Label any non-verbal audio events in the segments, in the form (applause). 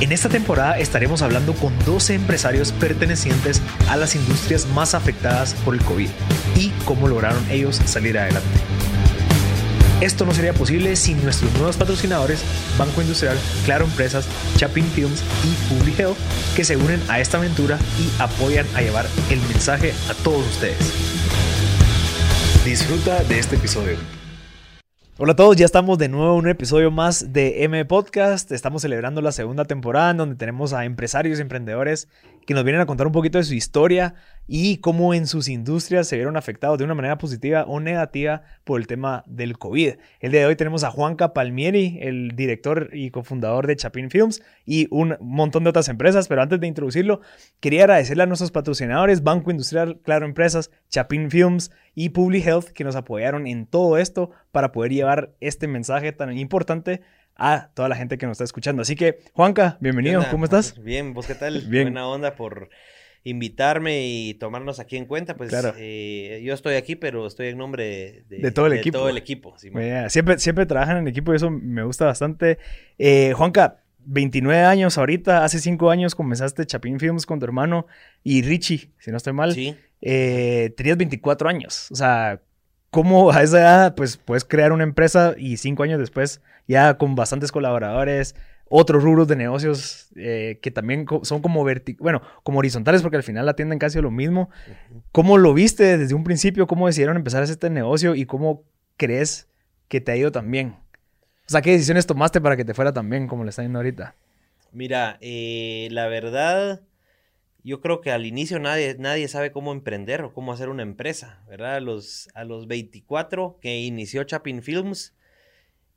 En esta temporada estaremos hablando con 12 empresarios pertenecientes a las industrias más afectadas por el COVID y cómo lograron ellos salir adelante. Esto no sería posible sin nuestros nuevos patrocinadores Banco Industrial, Claro Empresas, Chapin Films y Public Health que se unen a esta aventura y apoyan a llevar el mensaje a todos ustedes. Disfruta de este episodio. Hola a todos, ya estamos de nuevo en un episodio más de M Podcast. Estamos celebrando la segunda temporada donde tenemos a empresarios y emprendedores que nos vienen a contar un poquito de su historia y cómo en sus industrias se vieron afectados de una manera positiva o negativa por el tema del COVID. El día de hoy tenemos a Juanca Palmieri, el director y cofundador de Chapin Films y un montón de otras empresas, pero antes de introducirlo, quería agradecerle a nuestros patrocinadores, Banco Industrial, Claro Empresas, Chapin Films y Public Health, que nos apoyaron en todo esto para poder llevar este mensaje tan importante a toda la gente que nos está escuchando. Así que, Juanca, bienvenido, ¿cómo estás? Bien, ¿vos qué tal? Bien. Buena onda por invitarme y tomarnos aquí en cuenta. Pues Claro. eh, yo estoy aquí, pero estoy en nombre de, De todo el equipo. todo el equipo. Yeah, Siempre, siempre trabajan en equipo y eso me gusta bastante. Eh, Juanca, 29 años ahorita, hace 5 años comenzaste Chapin Films con tu hermano y Richie, si no estoy mal. Sí. Eh, tenías 24 años. O sea, ¿cómo a esa edad pues, puedes crear una empresa y 5 años después ya con bastantes colaboradores, otros rubros de negocios eh, que también co- son como bueno, como horizontales porque al final atienden casi lo mismo. ¿Cómo lo viste desde un principio? ¿Cómo decidieron empezar este negocio y cómo crees que te ha ido tan bien? O sea, ¿qué decisiones tomaste para que te fuera tan bien como le está yendo ahorita? Mira, eh, la verdad, yo creo que al inicio nadie, nadie sabe cómo emprender o cómo hacer una empresa, ¿verdad? A los, a los 24 que inició Chapin Films,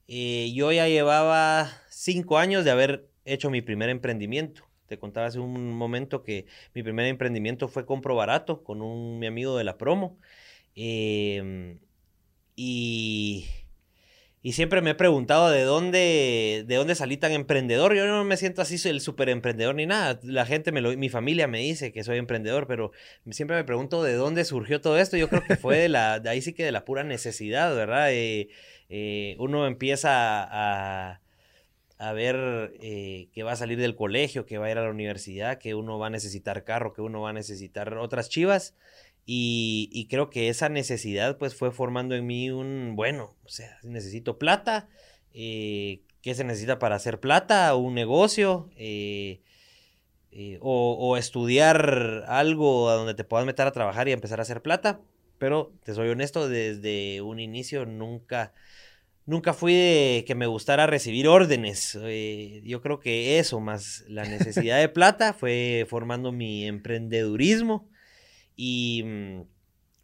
eh, yo ya llevaba 5 años de haber hecho mi primer emprendimiento. Te contaba hace un momento que mi primer emprendimiento fue Compro Barato con un mi amigo de la promo. Em, y, y siempre me he preguntado de dónde, de dónde salí tan emprendedor. Yo no me siento así el súper emprendedor ni nada. La gente, me lo, mi familia me dice que soy emprendedor, pero siempre me pregunto de dónde surgió todo esto. Yo creo que fue de, la, de ahí sí que de la pura necesidad, ¿verdad? Eh, eh, uno empieza a, a ver eh, que va a salir del colegio, que va a ir a la universidad, que uno va a necesitar carro, que uno va a necesitar otras chivas. Y, y creo que esa necesidad pues fue formando en mí un, bueno, o sea, necesito plata, eh, ¿qué se necesita para hacer plata? Un negocio, eh, eh, o, o estudiar algo a donde te puedas meter a trabajar y empezar a hacer plata. Pero te soy honesto, desde un inicio nunca, nunca fui de que me gustara recibir órdenes. Eh, yo creo que eso, más la necesidad de (laughs) plata, fue formando mi emprendedurismo. Y mm,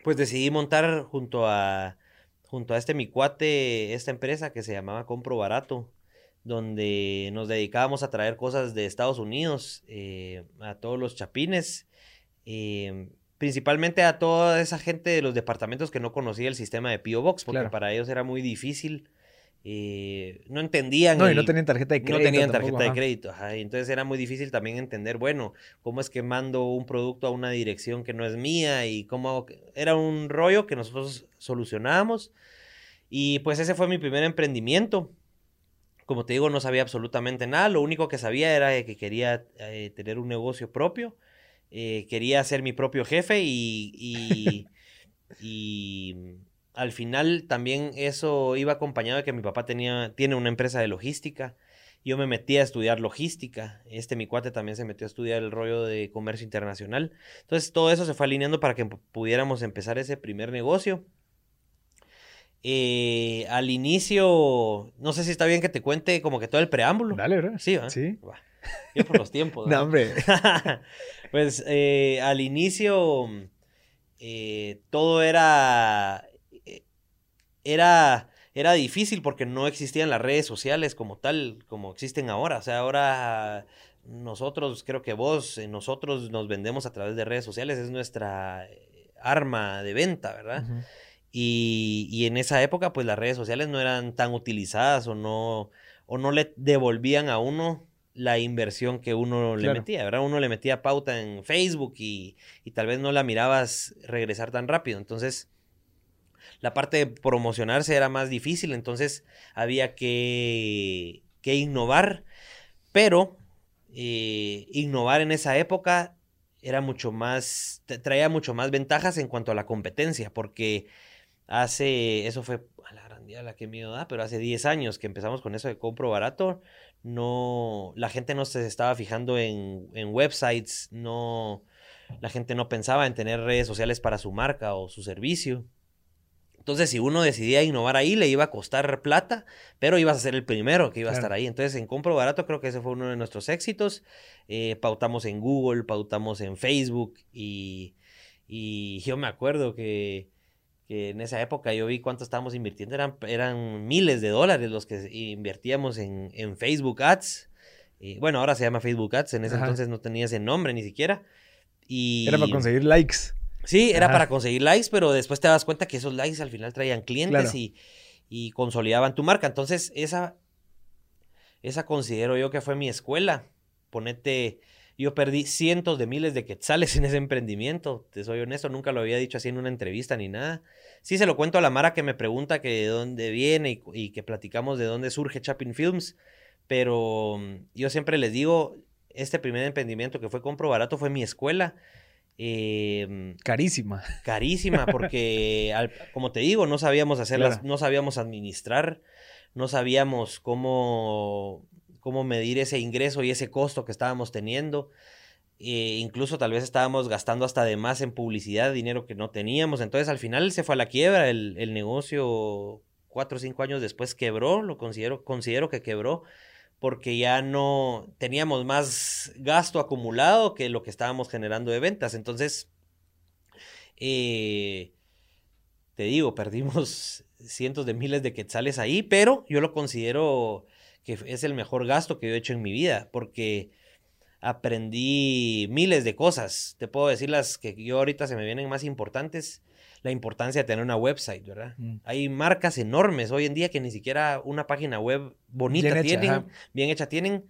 pues decidí montar junto a, junto a este mi cuate, esta empresa que se llamaba Compro Barato, donde nos dedicábamos a traer cosas de Estados Unidos eh, a todos los chapines. eh, principalmente a toda esa gente de los departamentos que no conocía el sistema de P.O. Box, porque Claro. para ellos era muy difícil. Eh, no entendían. No, y no tenían tarjeta de crédito. no tenían tampoco, tarjeta de ajá. crédito, ajá, y entonces era muy difícil también entender, bueno, cómo es que mando un producto a una dirección que no es mía y cómo hago que- era un rollo que nosotros solucionábamos. Y pues ese fue mi primer emprendimiento. Como te digo, no sabía absolutamente nada, lo único que sabía era que quería eh, tener un negocio propio, eh, quería ser mi propio jefe y, y, (laughs) y al final también eso iba acompañado de que mi papá tenía, tiene una empresa de logística. Yo me metí a estudiar logística. Este, mi cuate también se metió a estudiar el rollo de comercio internacional. Entonces, todo eso se fue alineando para que pu- pudiéramos empezar ese primer negocio. Eh, al inicio, no sé si está bien que te cuente como que todo el preámbulo. Dale, bro. Sí, ¿va? Sí. Yo por los tiempos. (laughs) No, hombre. (laughs) pues eh, al inicio eh, todo era eh, era era difícil porque no existían las redes sociales como tal como existen ahora o sea ahora nosotros, creo que vos, eh, nosotros nos vendemos a través de redes sociales, es nuestra eh, arma de venta, ¿verdad? Y, y en esa época, pues las redes sociales no eran tan utilizadas o no, o no le devolvían a uno la inversión que uno le metía, ¿verdad? Uno le metía pauta en Facebook y, y tal vez no la mirabas regresar tan rápido. Entonces, la parte de promocionarse era más difícil, entonces había que, que innovar, pero eh, innovar en esa época era mucho más, traía mucho más ventajas en cuanto a la competencia, porque hace, eso fue a la gran día la que miedo da, pero hace 10 años que empezamos con eso de compro barato, no, la gente no se estaba fijando en, en websites, no, la gente no pensaba en tener redes sociales para su marca o su servicio. Entonces, si uno decidía innovar ahí, le iba a costar plata, pero ibas a ser el primero que iba a estar ahí. Entonces, en Compro Barato creo que ese fue uno de nuestros éxitos. Eh, pautamos en Google, pautamos en Facebook y, y yo me acuerdo que, que en esa época yo vi cuánto estábamos invirtiendo. Eran, eran miles de dólares los que invertíamos en, en Facebook Ads. Eh, bueno, ahora se llama Facebook Ads. En ese Ajá. entonces no tenía ese nombre ni siquiera. Y... Era para conseguir likes. Sí, era Ajá. para conseguir likes, pero después te das cuenta que esos likes al final traían clientes Claro. y, y consolidaban tu marca. Entonces, esa, esa considero yo que fue mi escuela. Ponete, yo perdí cientos de miles de quetzales (laughs) en ese emprendimiento. Te soy honesto, nunca lo había dicho así en una entrevista ni nada. Sí se lo cuento a la Mara que me pregunta que de dónde viene y, y que platicamos de dónde surge Chapin Films, pero mm, yo siempre les digo, este primer emprendimiento que fue Compro Barato fue mi escuela. Eh, Carísima. (laughs) carísima porque, al- como te digo, no sabíamos hacerlas, Claro. no sabíamos administrar, no sabíamos cómo, cómo medir ese ingreso y ese costo que estábamos teniendo. Eh, incluso tal vez estábamos gastando hasta de más en publicidad, dinero que no teníamos. Entonces al final se fue a la quiebra. El, el negocio cuatro o cinco años después quebró, lo considero, considero que quebró porque ya no teníamos más gasto acumulado que lo que estábamos generando de ventas. Entonces, eh, te digo, perdimos (laughs) cientos de miles de quetzales ahí, pero yo lo considero que es el mejor gasto que yo he hecho en mi vida, porque aprendí miles de cosas. Te puedo decir las que yo ahorita se me vienen más importantes. La importancia de tener una website, ¿verdad? Mm. Hay marcas enormes hoy en día que ni siquiera una página web bonita Bien hecha, tienen, bien hecha tienen.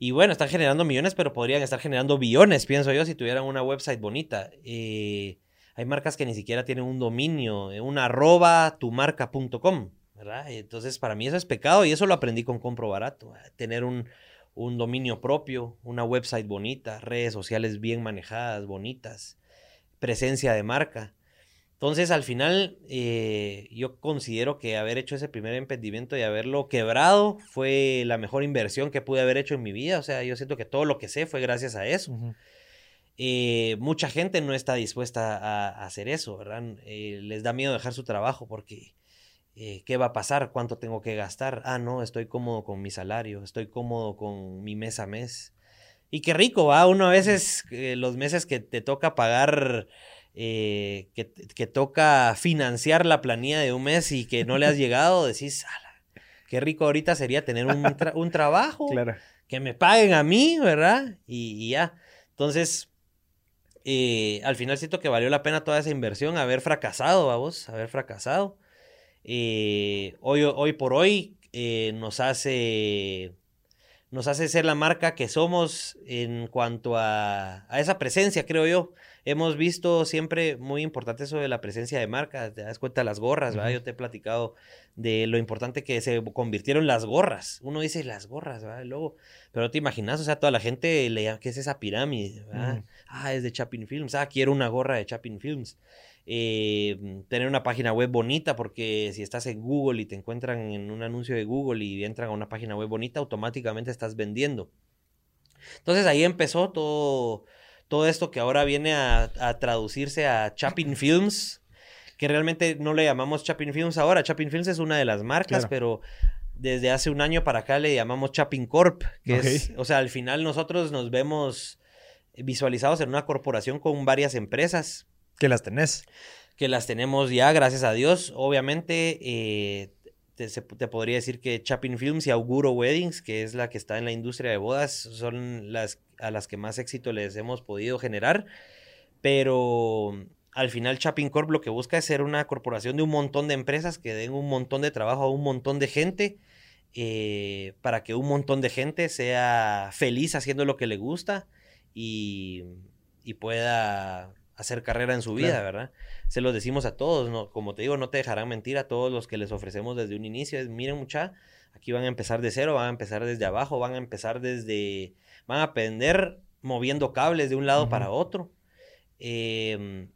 Y bueno, están generando millones, pero podrían estar generando billones, pienso yo, si tuvieran una website bonita. Eh, hay marcas que ni siquiera tienen un dominio, eh, un arroba tumarca.com, ¿verdad? Entonces, para mí eso es pecado y eso lo aprendí con Compro Barato. Tener un, un dominio propio, una website bonita, redes sociales bien manejadas, bonitas, presencia de marca. Entonces, al final, eh, yo considero que haber hecho ese primer emprendimiento y haberlo quebrado fue la mejor inversión que pude haber hecho en mi vida. O sea, yo siento que todo lo que sé fue gracias a eso. Eh, mucha gente no está dispuesta a, a hacer eso, ¿verdad? Eh, les da miedo dejar su trabajo porque, ¿qué va a pasar? ¿Cuánto tengo que gastar? Ah, no, estoy cómodo con mi salario, estoy cómodo con mi mes a mes. Y qué rico, va. Uno a veces, los meses que te toca pagar, eh, que, que toca financiar la planilla de un mes y que no le has (laughs) llegado, decís, "Ala, qué rico ahorita sería tener un, tra- un trabajo Claro. que me paguen a mí, ¿verdad? Y, y ya. Entonces, eh, al final siento que valió la pena toda esa inversión, haber fracasado, vamos, haber fracasado. Eh, hoy, hoy por hoy eh, nos hace nos hace ser la marca que somos en cuanto a, a esa presencia, creo yo. Hemos visto siempre muy importante eso de la presencia de marca. Te das cuenta las gorras. Yo te he platicado de lo importante que se convirtieron las gorras. Uno dice las gorras, ¿verdad? El logo. Pero no te imaginas, o sea, toda la gente le llama, ¿qué es esa pirámide? ¿verdad? Ah, es de Chapin Films. Ah, quiero una gorra de Chapin Films. Eh, tener una página web bonita, porque si estás en Google y te encuentran en un anuncio de Google y entran a una página web bonita, automáticamente estás vendiendo. Entonces ahí empezó todo, todo esto que ahora viene a, a traducirse a Chapin (clears throat) Films, que realmente no le llamamos Chapin Films ahora. Chapin Films es una de las marcas, Claro. pero desde hace un año para acá le llamamos Chapin Corp, que es, o sea, al final nosotros nos vemos visualizados en una corporación con varias empresas Que las tenés. que las tenemos ya, gracias a Dios. Obviamente, eh, te, te podría decir que Chapin Films y Auguro Weddings, que es la que está en la industria de bodas, son las a las que más éxito les hemos podido generar. Pero al final Chapin Corp lo que busca es ser una corporación de un montón de empresas que den un montón de trabajo a un montón de gente. eh, para que un montón de gente sea feliz haciendo lo que le gusta y pueda hacer carrera en su vida, Claro. ¿verdad? Se los decimos a todos, ¿no? Como te digo, no te dejarán mentir a todos los que les ofrecemos desde un inicio. Es, miren, mucha, aquí van a empezar de cero, van a empezar desde abajo, van a empezar desde... Van a aprender moviendo cables de un lado para otro. Em,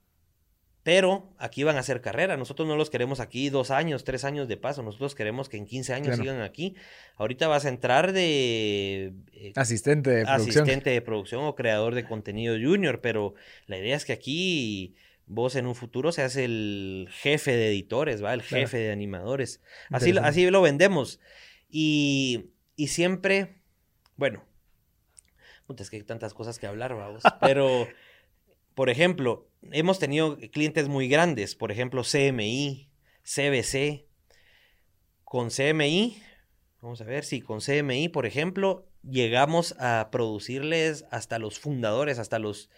pero aquí van a hacer carrera. Nosotros no los queremos aquí dos años, tres años de paso. Nosotros queremos que en 15 años Claro. sigan aquí. Ahorita vas a entrar de eh, Asistente de producción. asistente de producción o creador de contenido junior, pero la idea es que aquí vos en un futuro seas el jefe de editores, ¿va? El Claro. jefe de animadores. Así, así lo vendemos. Y, y siempre, bueno, es que hay tantas cosas que hablar, vamos. (laughs) Pero, por ejemplo, hemos tenido clientes muy grandes, por ejemplo, CMI, CBC. Con CMI, vamos a ver, sí, con CMI, por ejemplo, llegamos a producirles hasta los fundadores, hasta los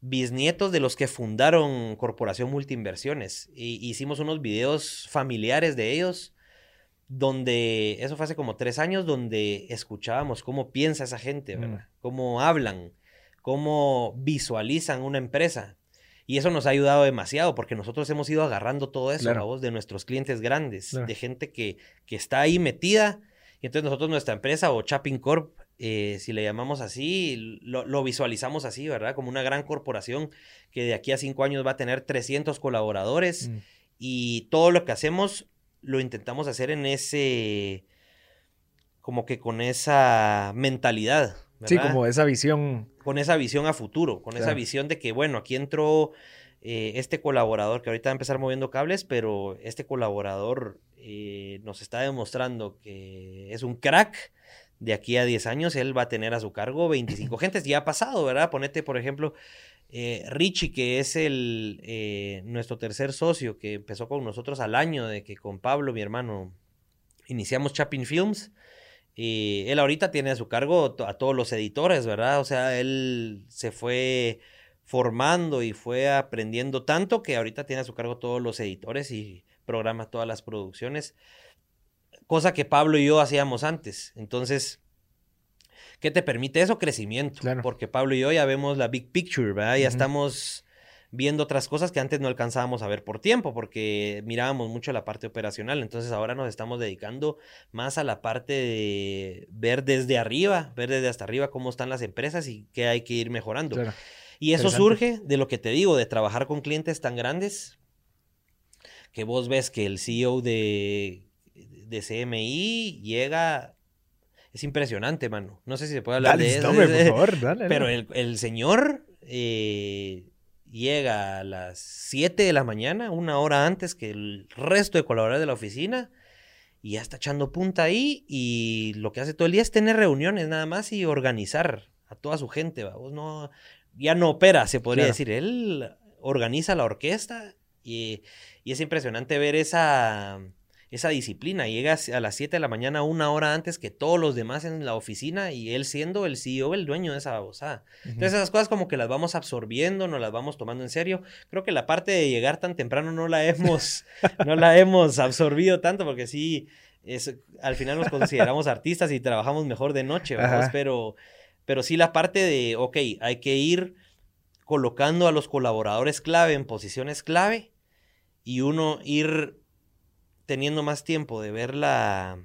bisnietos de los que fundaron Corporación Multiinversiones. Y hicimos unos videos familiares de ellos, donde, eso fue hace como tres años, donde escuchábamos cómo piensa esa gente, ¿verdad? Cómo hablan, cómo visualizan una empresa. Y eso nos ha ayudado demasiado porque nosotros hemos ido agarrando todo eso, Claro. ¿va vos? de nuestros clientes grandes, Claro. de gente que, que está ahí metida. Y entonces nosotros, nuestra empresa o Chapin Corp, eh, si le llamamos así, lo, lo visualizamos así, ¿verdad? Como una gran corporación que de aquí a cinco años va a tener 300 colaboradores Mm. y todo lo que hacemos lo intentamos hacer en ese, como que con esa mentalidad. Sí, como esa visión. con esa visión a futuro, con esa visión de que, bueno, aquí entró eh, este colaborador que ahorita va a empezar moviendo cables, pero este colaborador eh, nos está demostrando que es un crack. De aquí a 10 años él va a tener a su cargo 25 (laughs) gentes. Ya ha pasado, ¿verdad? Ponete, por ejemplo, eh, Richie, que es el, eh, nuestro tercer socio, que empezó con nosotros al año de que con Pablo, mi hermano, iniciamos Chapin Films. Y él ahorita tiene a su cargo a todos los editores, ¿verdad? O sea, él se fue formando y fue aprendiendo tanto que ahorita tiene a su cargo todos los editores y programa todas las producciones, cosa que Pablo y yo hacíamos antes. Entonces, ¿qué te permite eso? Crecimiento. Claro. Porque Pablo y yo ya vemos la big picture, ¿verdad? Ya estamos viendo otras cosas que antes no alcanzábamos a ver por tiempo, porque mirábamos mucho la parte operacional. Entonces ahora nos estamos dedicando más a la parte de ver desde arriba, ver desde hasta arriba cómo están las empresas y qué hay que ir mejorando. Claro. Y eso surge de lo que te digo, de trabajar con clientes tan grandes que vos ves que el CEO de, de CMI llega... Es impresionante, mano. No sé si se puede hablar Dale, de eso. hombre, es- por (laughs) favor, dale. pero el, el señor eh, llega a las 7 de la mañana, una hora antes que el resto de colaboradores de la oficina, y ya está echando punta ahí. Y lo que hace todo el día es tener reuniones nada más y organizar a toda su gente. ¿va? Vos no, ya no opera, se podría Claro. decir. Él organiza la orquesta y, y es impresionante ver esa, esa disciplina. Llega a las 7 de la mañana, una hora antes que todos los demás en la oficina y él siendo el CEO, el dueño de esa babosada. Entonces esas cosas como que las vamos absorbiendo, nos las vamos tomando en serio. Creo que la parte de llegar tan temprano no la hemos, (laughs) no la hemos absorbido tanto porque sí, es, al final nos consideramos artistas y trabajamos mejor de noche, ¿verdad? Pero, pero sí la parte de, ok, hay que ir colocando a los colaboradores clave en posiciones clave y uno ir teniendo más tiempo de ver la,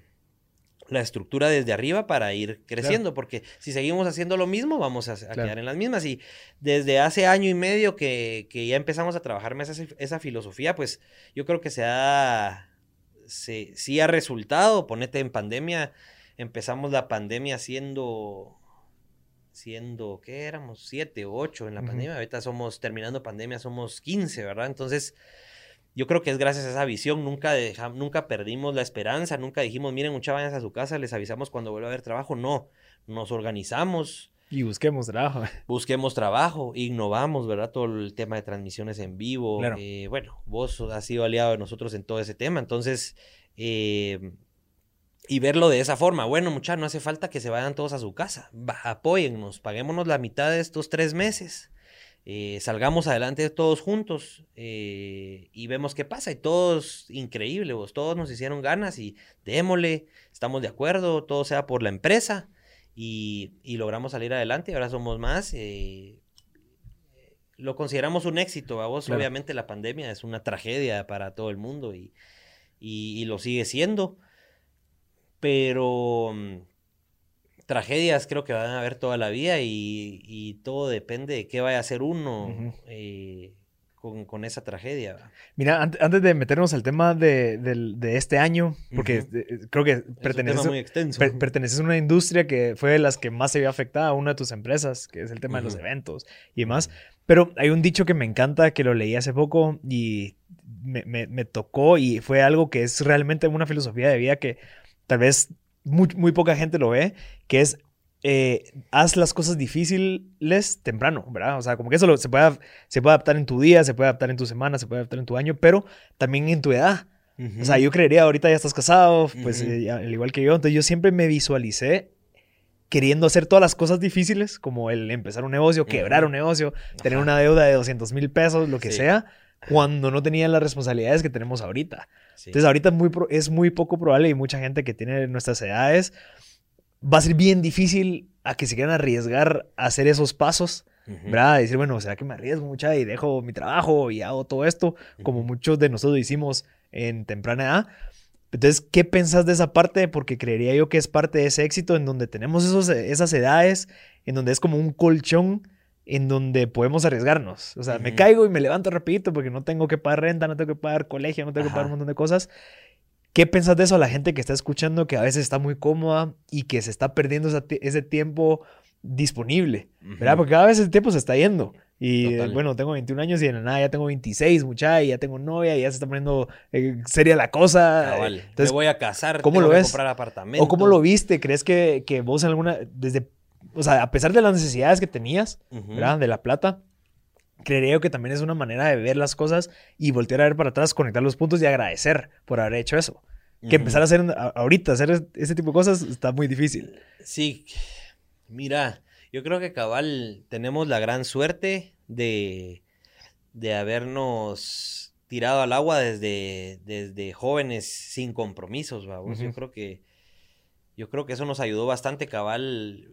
la estructura desde arriba para ir creciendo, porque si seguimos haciendo lo mismo, vamos a, a Claro. quedar en las mismas. Y desde hace año y medio que, que ya empezamos a trabajar más esa, esa filosofía, pues yo creo que se ha, se, sí ha resultado. Ponete en pandemia, empezamos la pandemia siendo, siendo, ¿qué éramos? Siete ocho en la pandemia. Ahorita somos, terminando pandemia, somos 15, ¿verdad? Entonces yo creo que es gracias a esa visión, nunca, deja- nunca perdimos la esperanza, nunca dijimos, miren, muchachos, vayan a su casa, les avisamos cuando vuelva a haber trabajo. No, nos organizamos, Y busquemos trabajo. (laughs) busquemos trabajo, innovamos, ¿verdad? Todo el tema de transmisiones en vivo. Claro. eh, bueno, vos has sido aliado de nosotros en todo ese tema, entonces Eh, y verlo de esa forma. Bueno, muchachos, no hace falta que se vayan todos a su casa. Va, apóyennos, paguémonos la mitad de estos tres meses. Eh, salgamos adelante todos juntos eh, y vemos qué pasa. Y todos, increíble, vos, todos nos hicieron ganas y démosle, estamos de acuerdo, todo sea por la empresa y, y logramos salir adelante. Ahora somos más. Eh, lo consideramos un éxito. A vos, Claro. obviamente, la pandemia es una tragedia para todo el mundo y, y- y lo sigue siendo. Pero mm, tragedias creo que van a haber toda la vida y, y todo depende de qué vaya a hacer uno eh, con, con esa tragedia. Mira, ant- antes de meternos al tema de, este año, porque eh, creo que perteneces, muy extenso. per- perteneces a una industria que fue de las que más se vio afectada a una de tus empresas, que es el tema de los eventos y demás. Pero hay un dicho que me encanta, que lo leí hace poco y me, me- me tocó y fue algo que es realmente una filosofía de vida que tal vez muy, muy poca gente lo ve, que es eh, haz las cosas difíciles temprano, ¿verdad? O sea, como que eso lo- se, puede, se puede adaptar en tu día, se puede adaptar en tu semana, se puede adaptar en tu año, pero también en tu edad. Ujú. O sea, yo creería, ahorita ya estás casado, pues Ujú. eh, ya- al igual que yo, entonces yo siempre me visualicé queriendo hacer todas las cosas difíciles, como el empezar un negocio, quebrar Ujú. un negocio, tener una deuda de 200 mil pesos, lo que Sí. sea, cuando no tenía las responsabilidades que tenemos ahorita. Sí. Entonces ahorita es muy, pro- es muy poco probable y mucha gente que tiene nuestras edades va a ser bien difícil a que se quieran arriesgar a hacer esos pasos, Ujú. ¿verdad? Decir, bueno, ¿será que me arriesgo mucha y dejo mi trabajo y hago todo esto? Como Ujú. muchos de nosotros hicimos en temprana edad. Entonces, ¿qué pensás de esa parte? Porque creería yo que es parte de ese éxito en donde tenemos esos, esas edades, en donde es como un colchón en donde podemos arriesgarnos. O sea, me Ujú. caigo y me levanto rapidito porque no tengo que pagar renta, no tengo que pagar colegio, no tengo que pagar un Ajá. montón de cosas. ¿Qué pensás de eso a la gente que está escuchando que a veces está muy cómoda y que se está perdiendo ese tiempo disponible? ¿Verdad? Ujú. Porque cada vez el tiempo se está yendo. Y eh, Total. bueno, tengo 21 años y de la nada ya tengo 26, mucha, y ya tengo novia y ya se está poniendo eh, seria la cosa. Cabal. Entonces, me voy a casar, ¿cómo tengo lo que ves? comprar apartamento. ¿O cómo lo viste? ¿Crees que, que vos alguna, desde, o sea, a pesar de las necesidades que tenías. ¿verdad? De la plata, creería yo que también es una manera de ver las cosas y voltear a ver para atrás, conectar los puntos y agradecer por haber hecho eso. Que empezar a hacer a- ahorita, hacer es- ese tipo de cosas está muy difícil. Sí, mira, yo creo que cabal tenemos la gran suerte de, de habernos tirado al agua desde, desde jóvenes sin compromisos, vamos. Yo creo que yo creo que eso nos ayudó bastante, cabal.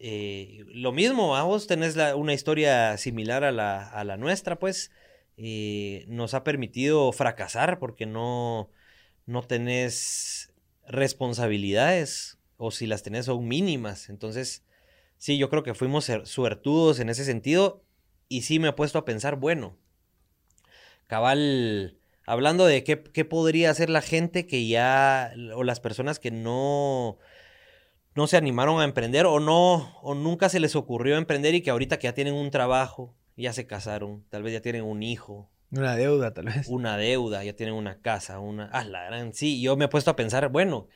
Eh, lo mismo, ¿va? vos tenés una historia similar a la, a la nuestra, pues. eh, nos ha permitido fracasar porque no, no tenés responsabilidades o si las tenés son mínimas. Entonces, sí, yo creo que fuimos suertudos en ese sentido y sí me he puesto a pensar, bueno, cabal, hablando de qué, qué podría hacer la gente que ya, o las personas que no, no se animaron a emprender o no, o nunca se les ocurrió emprender y que ahorita que ya tienen un trabajo, ya se casaron, tal vez ya tienen un hijo, Una deuda, tal vez. una deuda, ya tienen una casa, una... Ah, la gran... Sí, yo me he puesto a pensar, bueno,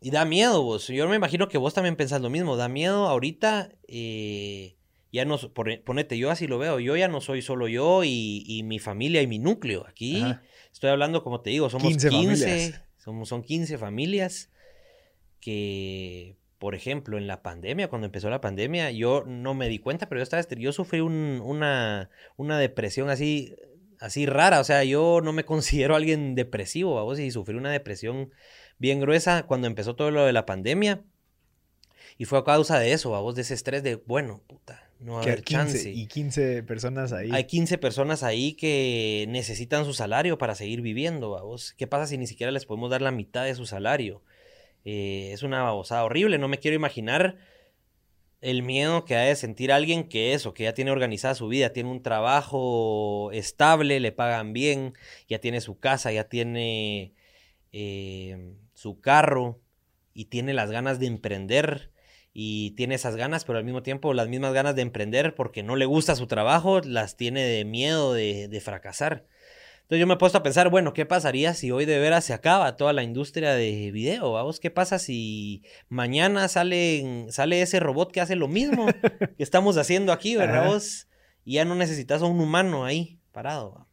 y da miedo vos. Yo me imagino que vos también pensás lo mismo. Da miedo ahorita, eh, ya no... Ponete, yo así lo veo. Yo ya no soy solo yo y, y mi familia y mi núcleo. Aquí Ajá. estoy hablando, como te digo, somos 15 15. familias. somos, son 15 familias que... Por ejemplo, en la pandemia, cuando empezó la pandemia, yo no me di cuenta, pero yo estaba, estre- yo sufrí un- una, una depresión así, así rara. O sea, yo no me (laughs) considero alguien depresivo, vamos, y sufrí una depresión bien gruesa cuando empezó todo lo de la pandemia. Y fue a causa de eso, vamos, de ese estrés de, bueno, puta, no va a Que haber 15 chance. y 15 personas ahí. Hay 15 personas ahí que necesitan su salario para seguir viviendo, vamos. ¿Qué pasa si ni siquiera les podemos dar la mitad de su salario? Eh, es una babosada horrible, no me quiero imaginar el miedo que ha de sentir alguien que eso, que ya tiene organizada su vida, tiene un trabajo estable, le pagan bien, ya tiene su casa, ya tiene eh, su carro y tiene las ganas de emprender y tiene esas ganas, pero al mismo tiempo las mismas ganas de emprender porque no le gusta su trabajo, las tiene de miedo de, de fracasar. Entonces yo me he puesto a pensar, bueno, ¿qué pasaría si hoy de veras se acaba toda la industria de video? ¿Vamos? ¿Qué pasa si mañana sale, sale ese robot que hace lo mismo (laughs) que estamos haciendo aquí, ¿verdad? Vos? Y ya no necesitas a un humano ahí parado. ¿va?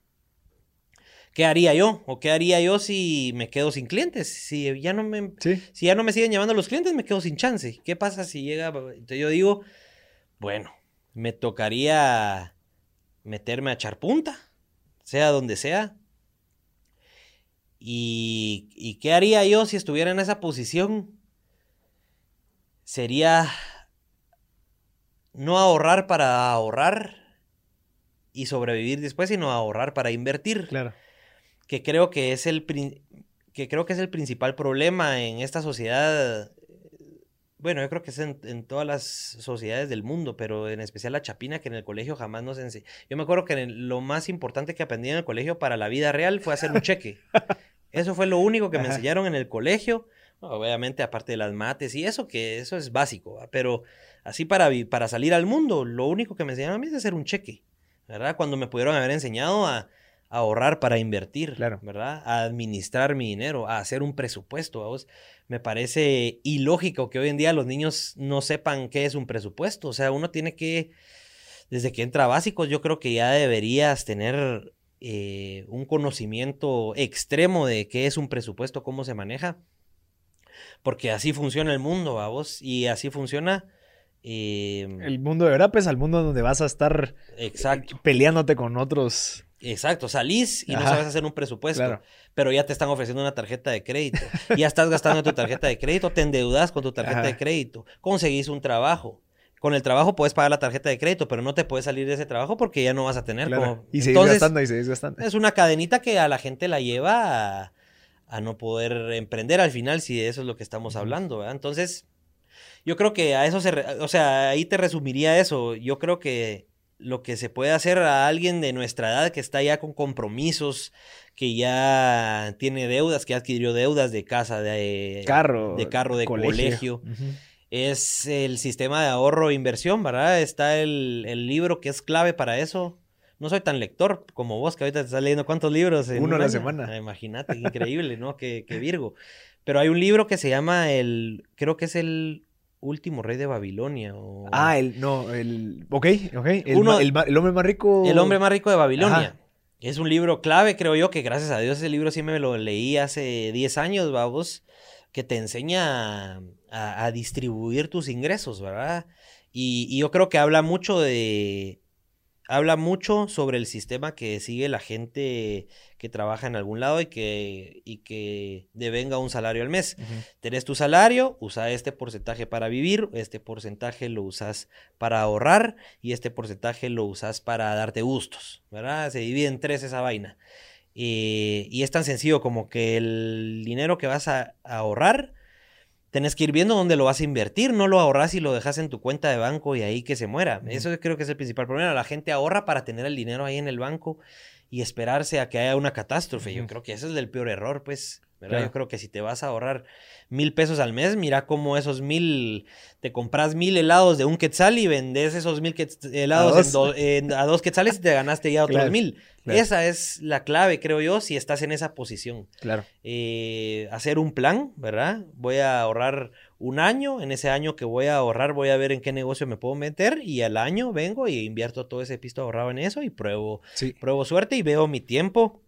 ¿qué haría yo? ¿O qué haría yo si me quedo sin clientes? Si ya no me, Sí. si ya no me siguen llamando los clientes, me quedo sin chance. ¿Qué pasa si llega? Entonces yo digo, bueno, me tocaría meterme a echar punta, sea donde sea. ¿Y, y qué haría yo si estuviera en esa posición? Sería no ahorrar para ahorrar y sobrevivir después, sino ahorrar para invertir Claro. que creo que es el que creo que es el principal problema en esta sociedad. Bueno, yo creo que es en, en todas las sociedades del mundo, pero en especial la chapina que en el colegio jamás nos enseñó. Yo me acuerdo que en el- lo más importante que aprendí en el colegio para la vida real fue hacer un cheque. (laughs) Eso fue lo único que me Ajá. enseñaron en el colegio. Obviamente, aparte de las mates y eso, que eso es básico, ¿va? pero así para, para salir al mundo, lo único que me enseñaron a mí es hacer un cheque, ¿verdad? Cuando me pudieron haber enseñado a, a ahorrar para invertir, Claro. ¿verdad? A administrar mi dinero, a hacer un presupuesto. ¿a vos? Me parece ilógico que hoy en día los niños no sepan qué es un presupuesto. O sea, uno tiene que, desde que entra a básicos, yo creo que ya deberías tener eh, un conocimiento extremo de qué es un presupuesto, cómo se maneja. Porque así funciona el mundo, a vos, y así funciona. eh, El mundo de verdad, pues al mundo donde vas a estar exacto. peleándote con otros. Exacto, salís y no sabes hacer un presupuesto, Claro. pero ya te están ofreciendo una tarjeta de crédito. Ya estás gastando tu tarjeta de crédito, te endeudas con tu tarjeta Ajá. de crédito, conseguís un trabajo. Con el trabajo puedes pagar la tarjeta de crédito, pero no te puedes salir de ese trabajo porque ya no vas a tener Claro. como... Y Entonces, gastando y seguir gastando. es una cadenita que a la gente la lleva a, a no poder emprender al final, si de eso es lo que estamos hablando, ¿verdad? Entonces, yo creo que a eso se, re- o sea, ahí te resumiría eso. Yo creo que lo que se puede hacer a alguien de nuestra edad que está ya con compromisos, que ya tiene deudas, que adquirió deudas de casa, de Carro. de carro, de colegio, es el sistema de ahorro e inversión, ¿verdad? Está el, el libro que es clave para eso. No soy tan lector como vos, que ahorita te estás leyendo cuántos libros. en Uno un a la semana. Ah, Imagínate, increíble, ¿no? Que, que Virgo. Pero hay un libro que se llama el, creo que es el último rey de Babilonia. o- Ah, el, no, el, ok, ok, el, Uno- ma- el, hombre más rico. El hombre más rico de Babilonia. Ajá. Es un libro clave, creo yo, que gracias a Dios ese libro sí me lo leí hace 10 años, vamos, que te enseña a, a distribuir tus ingresos, ¿verdad? Y, y yo creo que habla mucho de... Habla mucho sobre el sistema que sigue la gente que trabaja en algún lado y que, y que devenga un salario al mes. Ujú. Tenés tu salario, usa este porcentaje para vivir, este porcentaje lo usas para ahorrar y este porcentaje lo usas para darte gustos, ¿verdad? Se divide en tres esa vaina. Eh, y es tan sencillo como que el dinero que vas a, a ahorrar, tenés que ir viendo dónde lo vas a invertir, no lo ahorras y lo dejas en tu cuenta de banco y ahí que se muera. Eso creo que es el principal problema. La gente ahorra para tener el dinero ahí en el banco y esperarse a que haya una catástrofe. Yo creo que ese es el peor error, pues. ¿verdad? Claro. Yo creo que si te vas a ahorrar mil pesos al mes, mira cómo esos mil, te compras mil helados de un quetzal y vendes esos mil quetz- helados A en dos. do- en- a dos quetzales y te ganaste ya (laughs) otros Claro, mil. Claro. Esa es la clave, creo yo, si estás en esa posición. Claro. Eh, hacer un plan, ¿verdad? Voy a ahorrar un año, en ese año que voy a ahorrar voy a ver en qué negocio me puedo meter y al año vengo y invierto todo ese pisto ahorrado en eso y pruebo Sí. pruebo suerte y veo mi tiempo,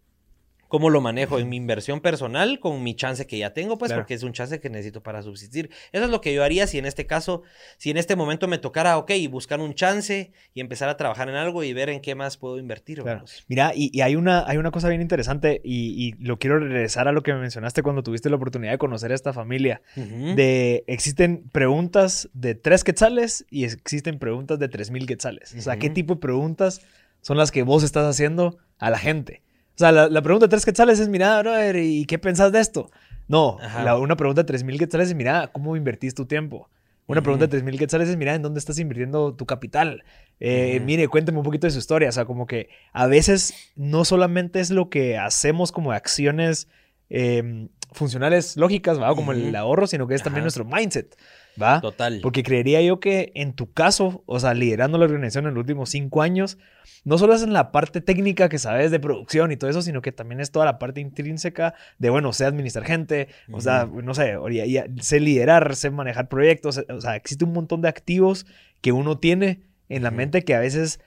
cómo lo manejo en mi inversión personal con mi chance que ya tengo, pues Claro. porque es un chance que necesito para subsistir. Eso es lo que yo haría si en este caso, si en este momento me tocara, ok, buscar un chance y empezar a trabajar en algo y ver en qué más puedo invertir. Claro. Mira, y, y hay, una, hay una cosa bien interesante y, y lo quiero regresar a lo que me mencionaste cuando tuviste la oportunidad de conocer a esta familia. De, existen preguntas de tres quetzales y existen preguntas de tres mil quetzales. O sea, ¿qué tipo de preguntas son las que vos estás haciendo a la gente? O sea, la, la pregunta de tres quetzales es, mira, brother, ¿y qué pensás de esto? No, la- una pregunta de tres mil quetzales es, mira, ¿cómo invertís tu tiempo? Una pregunta de tres mil quetzales es, mira, ¿en dónde estás invirtiendo tu capital? Eh. Mire, cuénteme un poquito de su historia. O sea, como que a veces no solamente es lo que hacemos como acciones eh, funcionales lógicas, ¿va? Como el ahorro, sino que es también Ajá. nuestro mindset, ¿va? Total. Porque creería yo que en tu caso, o sea, liderando la organización en los últimos cinco años, no solo es en la parte técnica que sabes de producción y todo eso, sino que también es toda la parte intrínseca de, bueno, sé administrar gente, o sea, no sé, o ya- ya sé liderar, sé manejar proyectos, o sea, existe un montón de activos que uno tiene en la mente que a veces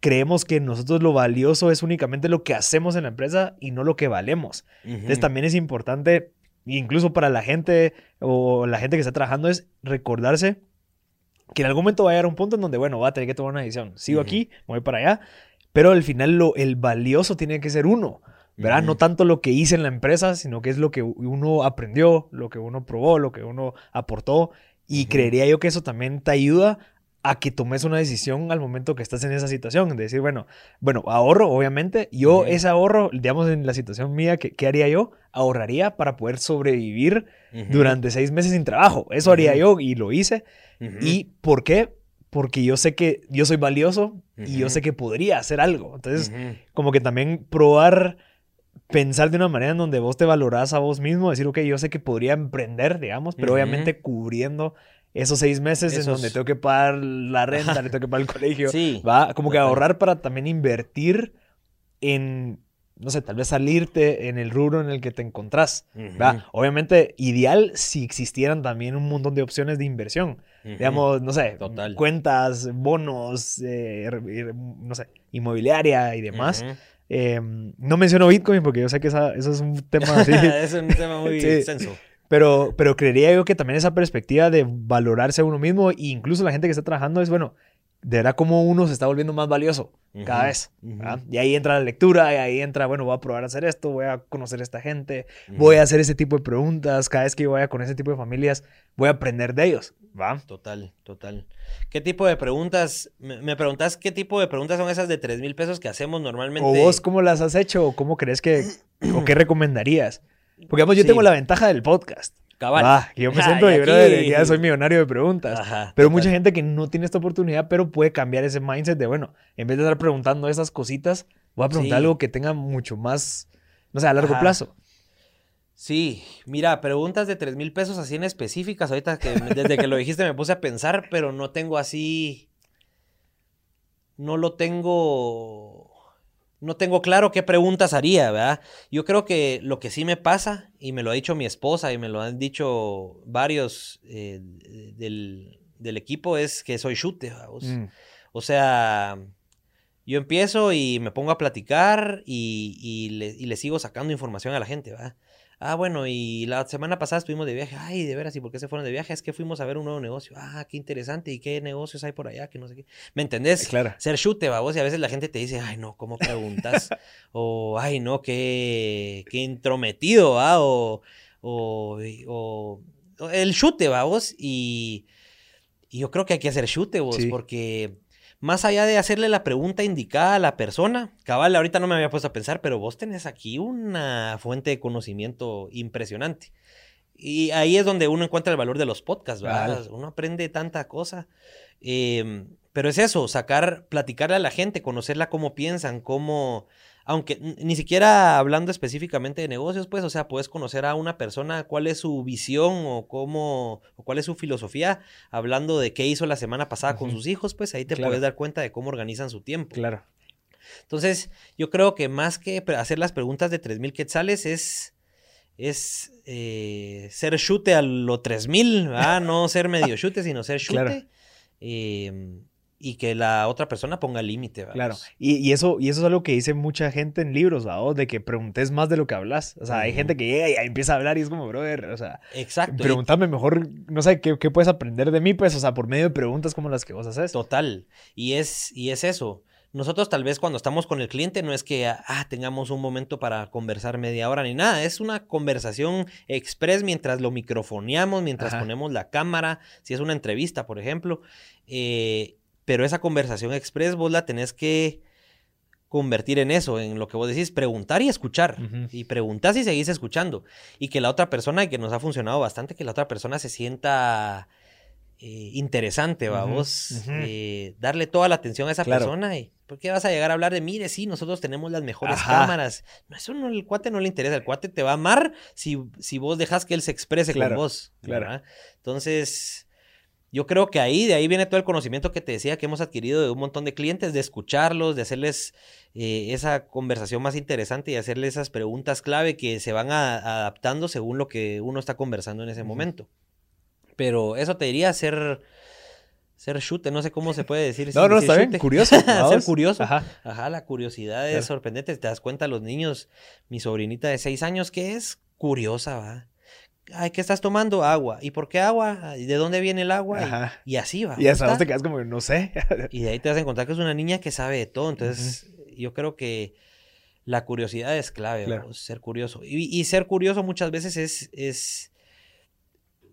creemos que nosotros lo valioso es únicamente lo que hacemos en la empresa y no lo que valemos. Entonces también es importante, incluso para la gente o la gente que está trabajando, es recordarse que en algún momento va a llegar un punto en donde, bueno, va a tener que tomar una decisión. Sigo aquí, voy para allá, pero al final lo, el valioso tiene que ser uno. ¿verdad? No tanto lo que hice en la empresa, sino que es lo que uno aprendió, lo que uno probó, lo que uno aportó. Y creería yo que eso también te ayuda a que tomes una decisión al momento que estás en esa situación. De decir, bueno, bueno, ahorro, obviamente. Yo ese ahorro, digamos, en la situación mía, ¿qué, qué haría yo? Ahorraría para poder sobrevivir durante seis meses sin trabajo. Eso haría yo y lo hice. ¿Y por qué? Porque yo sé que yo soy valioso y yo sé que podría hacer algo. Entonces, como que también probar pensar de una manera en donde vos te valorás a vos mismo, decir, ok, yo sé que podría emprender, digamos, pero obviamente cubriendo esos seis meses en donde tengo que pagar la renta, le tengo que pagar el colegio. Sí. Va, como que ahorrar para también invertir en, no sé, tal vez salirte en el rubro en el que te encontrás. ¿va? Obviamente, ideal si existieran también un montón de opciones de inversión. Digamos, no sé, cuentas, bonos, eh, no sé, inmobiliaria y demás. Em, no menciono Bitcoin porque yo sé que eso es un tema (laughs) así. es un tema muy (laughs) extenso. Pero, pero creería yo que también esa perspectiva de valorarse a uno mismo e incluso la gente que está trabajando es, bueno, de verdad cómo uno se está volviendo más valioso cada vez. Y ahí entra la lectura, y ahí entra, bueno, voy a probar a hacer esto, voy a conocer a esta gente, voy a hacer ese tipo de preguntas, cada vez que yo vaya con ese tipo de familias, voy a aprender de ellos. ¿va? Total, total. ¿Qué tipo de preguntas? Me, preguntas qué tipo de preguntas son esas de 3 mil pesos que hacemos normalmente. ¿O vos cómo las has hecho? ¿O cómo crees que, o qué recomendarías? Porque yo tengo la ventaja del podcast. Cabal. Ah, yo me (laughs) siento de ya soy millonario de preguntas. pero mucha gente que no tiene esta oportunidad, pero puede cambiar ese mindset de, bueno, en vez de estar preguntando esas cositas, voy a preguntar algo que tenga mucho más, no sé, a largo plazo. Sí, mira, preguntas de 3 mil pesos así en específicas. Ahorita que desde que lo dijiste me puse a pensar, pero no tengo así. No lo tengo no tengo claro qué preguntas haría, ¿verdad? Yo creo que lo que sí me pasa, y me lo ha dicho mi esposa y me lo han dicho varios eh, del, equipo, es que soy chute, mm. O sea, yo empiezo y me pongo a platicar y, y, le, y, le, sigo sacando información a la gente, ¿verdad? Ah, bueno, y la semana pasada estuvimos de viaje. Ay, de veras, ¿y por qué se fueron de viaje? Es que fuimos a ver un nuevo negocio. Ah, qué interesante. ¿Y qué negocios hay por allá? Que no sé qué. ¿Me entendés? Claro. Ser chute, vos. Y a veces la gente te dice, ay, no, ¿cómo preguntas? (laughs) o, ay, no, qué, qué intrometido, ¿va? O, o, o, el chute, vos. Y, y yo creo que hay que hacer chute, vos, porque más allá de hacerle la pregunta indicada a la persona, cabal, ahorita no me había puesto a pensar, pero vos tenés aquí una fuente de conocimiento impresionante. Y ahí es donde uno encuentra el valor de los podcasts, ¿verdad? Uno aprende tanta cosa. Em, pero es eso, sacar, platicarle a la gente, conocerla cómo piensan, cómo aunque ni siquiera hablando específicamente de negocios, pues, o sea, puedes conocer a una persona cuál es su visión o cómo, o cuál es su filosofía, hablando de qué hizo la semana pasada con sus hijos, pues ahí te puedes dar cuenta de cómo organizan su tiempo. Claro. Entonces, yo creo que más que hacer las preguntas de 3.000 quetzales es, es eh, ser chute a lo 3.000, ¿ah? no ser medio chute, sino ser (laughs) chute. Claro. Em, y que la otra persona ponga límite. Claro, y, eso, y eso es algo que dice mucha gente en libros, ¿verdad? De que preguntes más de lo que hablas. O sea, hay gente que llega y empieza a hablar y es como, brother, o sea, Exacto. pregúntame mejor, no sé, ¿qué, ¿qué, puedes aprender de mí? Pues, o sea, por medio de preguntas como las que vos haces. Total, y es, y es eso. Nosotros tal vez cuando estamos con el cliente no es que ah, tengamos un momento para conversar media hora ni nada, es una conversación express mientras lo microfoneamos, mientras ponemos la cámara, si es una entrevista, por ejemplo. Eh, pero esa conversación express vos la tenés que convertir en eso, en lo que vos decís, preguntar y escuchar. Y preguntas y seguís escuchando. Y que la otra persona, y que nos ha funcionado bastante, que la otra persona se sienta eh, interesante, vamos. Eh, darle toda la atención a esa persona. Y, ¿Por qué vas a llegar a hablar de, mire, sí, nosotros tenemos las mejores cámaras? No, eso no, el cuate no le interesa. El cuate te va a amar si, si vos dejas que él se exprese con vos. Claro. Entonces yo creo que ahí, de ahí viene todo el conocimiento que te decía que hemos adquirido de un montón de clientes, de escucharlos, de hacerles eh, esa conversación más interesante y hacerles esas preguntas clave que se van adaptando según lo que uno está conversando en ese momento. Pero eso te diría ser, ser chute, no sé cómo se puede decir. (laughs) no, no, decir está bien, curioso. (laughs) ser curioso. Ajá. Ajá, la curiosidad es Claro. sorprendente. Te das cuenta, los niños, mi sobrinita de seis años, que es curiosa, va. Ay, ¿qué estás tomando? Agua. ¿Y por qué agua? ¿Y de dónde viene el agua? Y- Ajá. Y, así va. Y hasta ¿no vos te quedas como, no sé. (laughs) Y de ahí te vas a encontrar que es una niña que sabe de todo. Entonces, yo creo que la curiosidad es clave, Claro. ser curioso. Y, y ser curioso muchas veces es, es.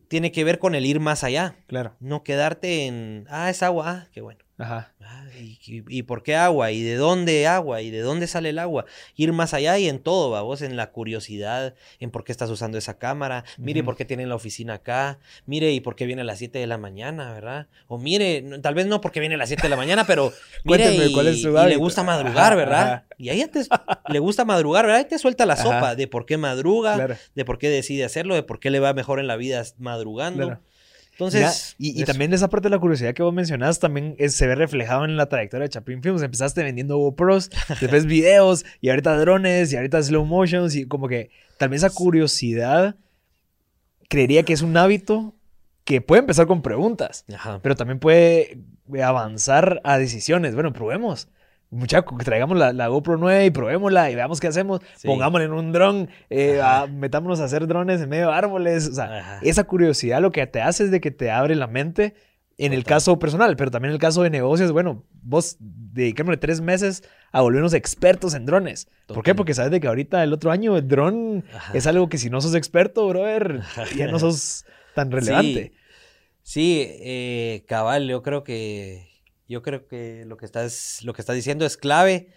Tiene que ver con el ir más allá. claro. No quedarte en. Ah, es agua. Ah, qué bueno. Ajá. Ah, ¿y, y- por qué agua? ¿Y de dónde agua? ¿Y de dónde sale el agua? Ir más allá y en todo, ¿va? vos en la curiosidad, en por qué estás usando esa cámara, mire por qué tienen la oficina acá, mire y por qué viene a las 7 de la mañana, ¿verdad? O mire, no- tal vez no porque viene a las 7 de la mañana, pero (laughs) mire Cuénteme, y, ¿cuál es su y le gusta madrugar, Ajá, ¿verdad? ajá. Y ahí te, le gusta madrugar, ¿verdad? Y te suelta la Ajá. sopa de por qué madruga, Claro. de por qué decide hacerlo, de por qué le va mejor en la vida madrugando. Claro. Entonces, Mira, y, también esa parte de la curiosidad que vos mencionás también es- se ve reflejado en la trayectoria de Chapin Films. Empezaste vendiendo GoPros, (laughs) después videos, y ahorita drones, y ahorita slow motions, y como que tal vez esa curiosidad creería que es un hábito que puede empezar con preguntas, Ajá. pero también puede avanzar a decisiones. Bueno, probemos. Muchachos, traigamos la, la GoPro 9 y probémosla y veamos qué hacemos. Sí. Pongámosla en un dron, eh, a- metámonos a hacer drones en medio de árboles. O sea, Ajá. esa curiosidad lo que te hace es de que te abre la mente en el caso personal, pero también en el caso de negocios, bueno, vos dediquémosle tres meses a volvernos expertos en drones. ¿Por qué? Porque sabes de que ahorita el otro año el dron Ajá. es algo que si no sos experto, brother, ya no sos tan relevante. Sí, eh, cabal, yo creo que yo creo que lo que estás lo que estás diciendo es clave.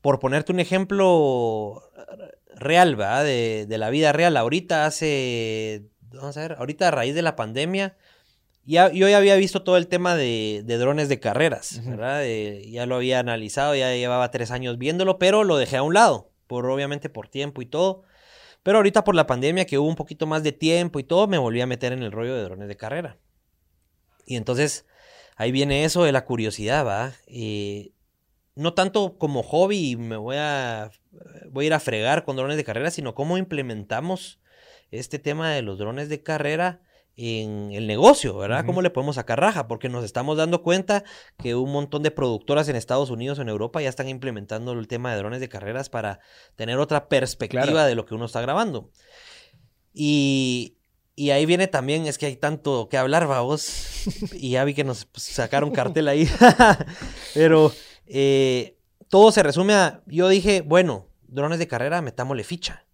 Por ponerte un ejemplo real, ¿verdad? De, de la vida real. Ahorita hace, vamos a ver, ahorita a raíz de la pandemia, ya, yo ya había visto todo el tema de, de drones de carreras. ¿verdad? De- ya lo había analizado, ya llevaba tres años viéndolo, pero lo dejé a un lado, por obviamente por tiempo y todo. Pero ahorita por la pandemia, que hubo un poquito más de tiempo y todo, me volví a meter en el rollo de drones de carrera. Y entonces ahí viene eso de la curiosidad, ¿va? Eh, no tanto como hobby me voy a, voy a ir a fregar con drones de carrera, sino cómo implementamos este tema de los drones de carrera en el negocio, ¿verdad? ¿Cómo le podemos sacar raja? Porque nos estamos dando cuenta que un montón de productoras en Estados Unidos en Europa ya están implementando el tema de drones de carreras para tener otra perspectiva Claro. de lo que uno está grabando. Y, y ahí viene también, es que hay tanto que hablar, vamos. (laughs) Y ya vi que nos pues, sacaron cartel ahí. (laughs) Pero eh, todo se resume a, yo dije, bueno, drones de carrera, metámosle ficha.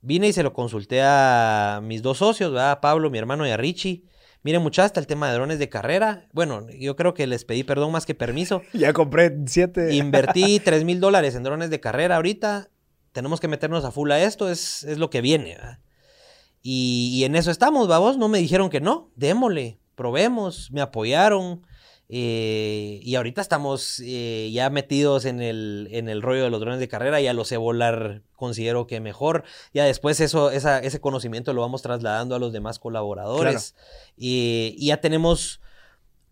Vine y se lo consulté a mis dos socios, ¿verdad? a Pablo, mi hermano, y a Richie. Miren, muchachos, está el tema de drones de carrera. Bueno, yo creo que les pedí perdón más que permiso. (laughs) Ya compré siete. Invertí 3 mil dólares en drones de carrera ahorita. Tenemos que meternos a full a esto, es, es lo que viene. ¿verdad? Y, y en eso estamos, vamos. No me dijeron que no, démosle, probemos, me apoyaron. eh, y ahorita estamos eh, ya metidos en el, en el rollo de los drones de carrera, ya lo sé volar, considero que mejor. Ya después eso, esa- ese conocimiento lo vamos trasladando a los demás colaboradores. Y, y ya tenemos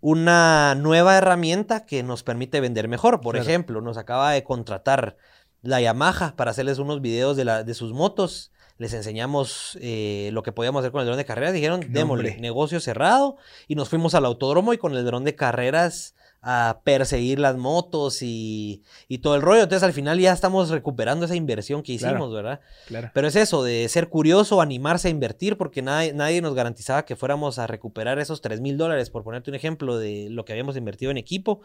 una nueva herramienta que nos permite vender mejor. Por Claro. ejemplo, nos acaba de contratar la Yamaha para hacerles unos videos de, la, de sus motos. Les enseñamos eh, lo que podíamos hacer con el dron de carreras. Dijeron, démosle, negocio cerrado. Y nos fuimos al autódromo y con el dron de carreras a perseguir las motos y, y todo el rollo. Entonces al final ya estamos recuperando esa inversión que Claro. hicimos, ¿verdad? Claro. Pero es eso, de ser curioso, animarse a invertir, porque nadie, nadie nos garantizaba que fuéramos a recuperar esos 3 mil dólares, por ponerte un ejemplo de lo que habíamos invertido en equipo.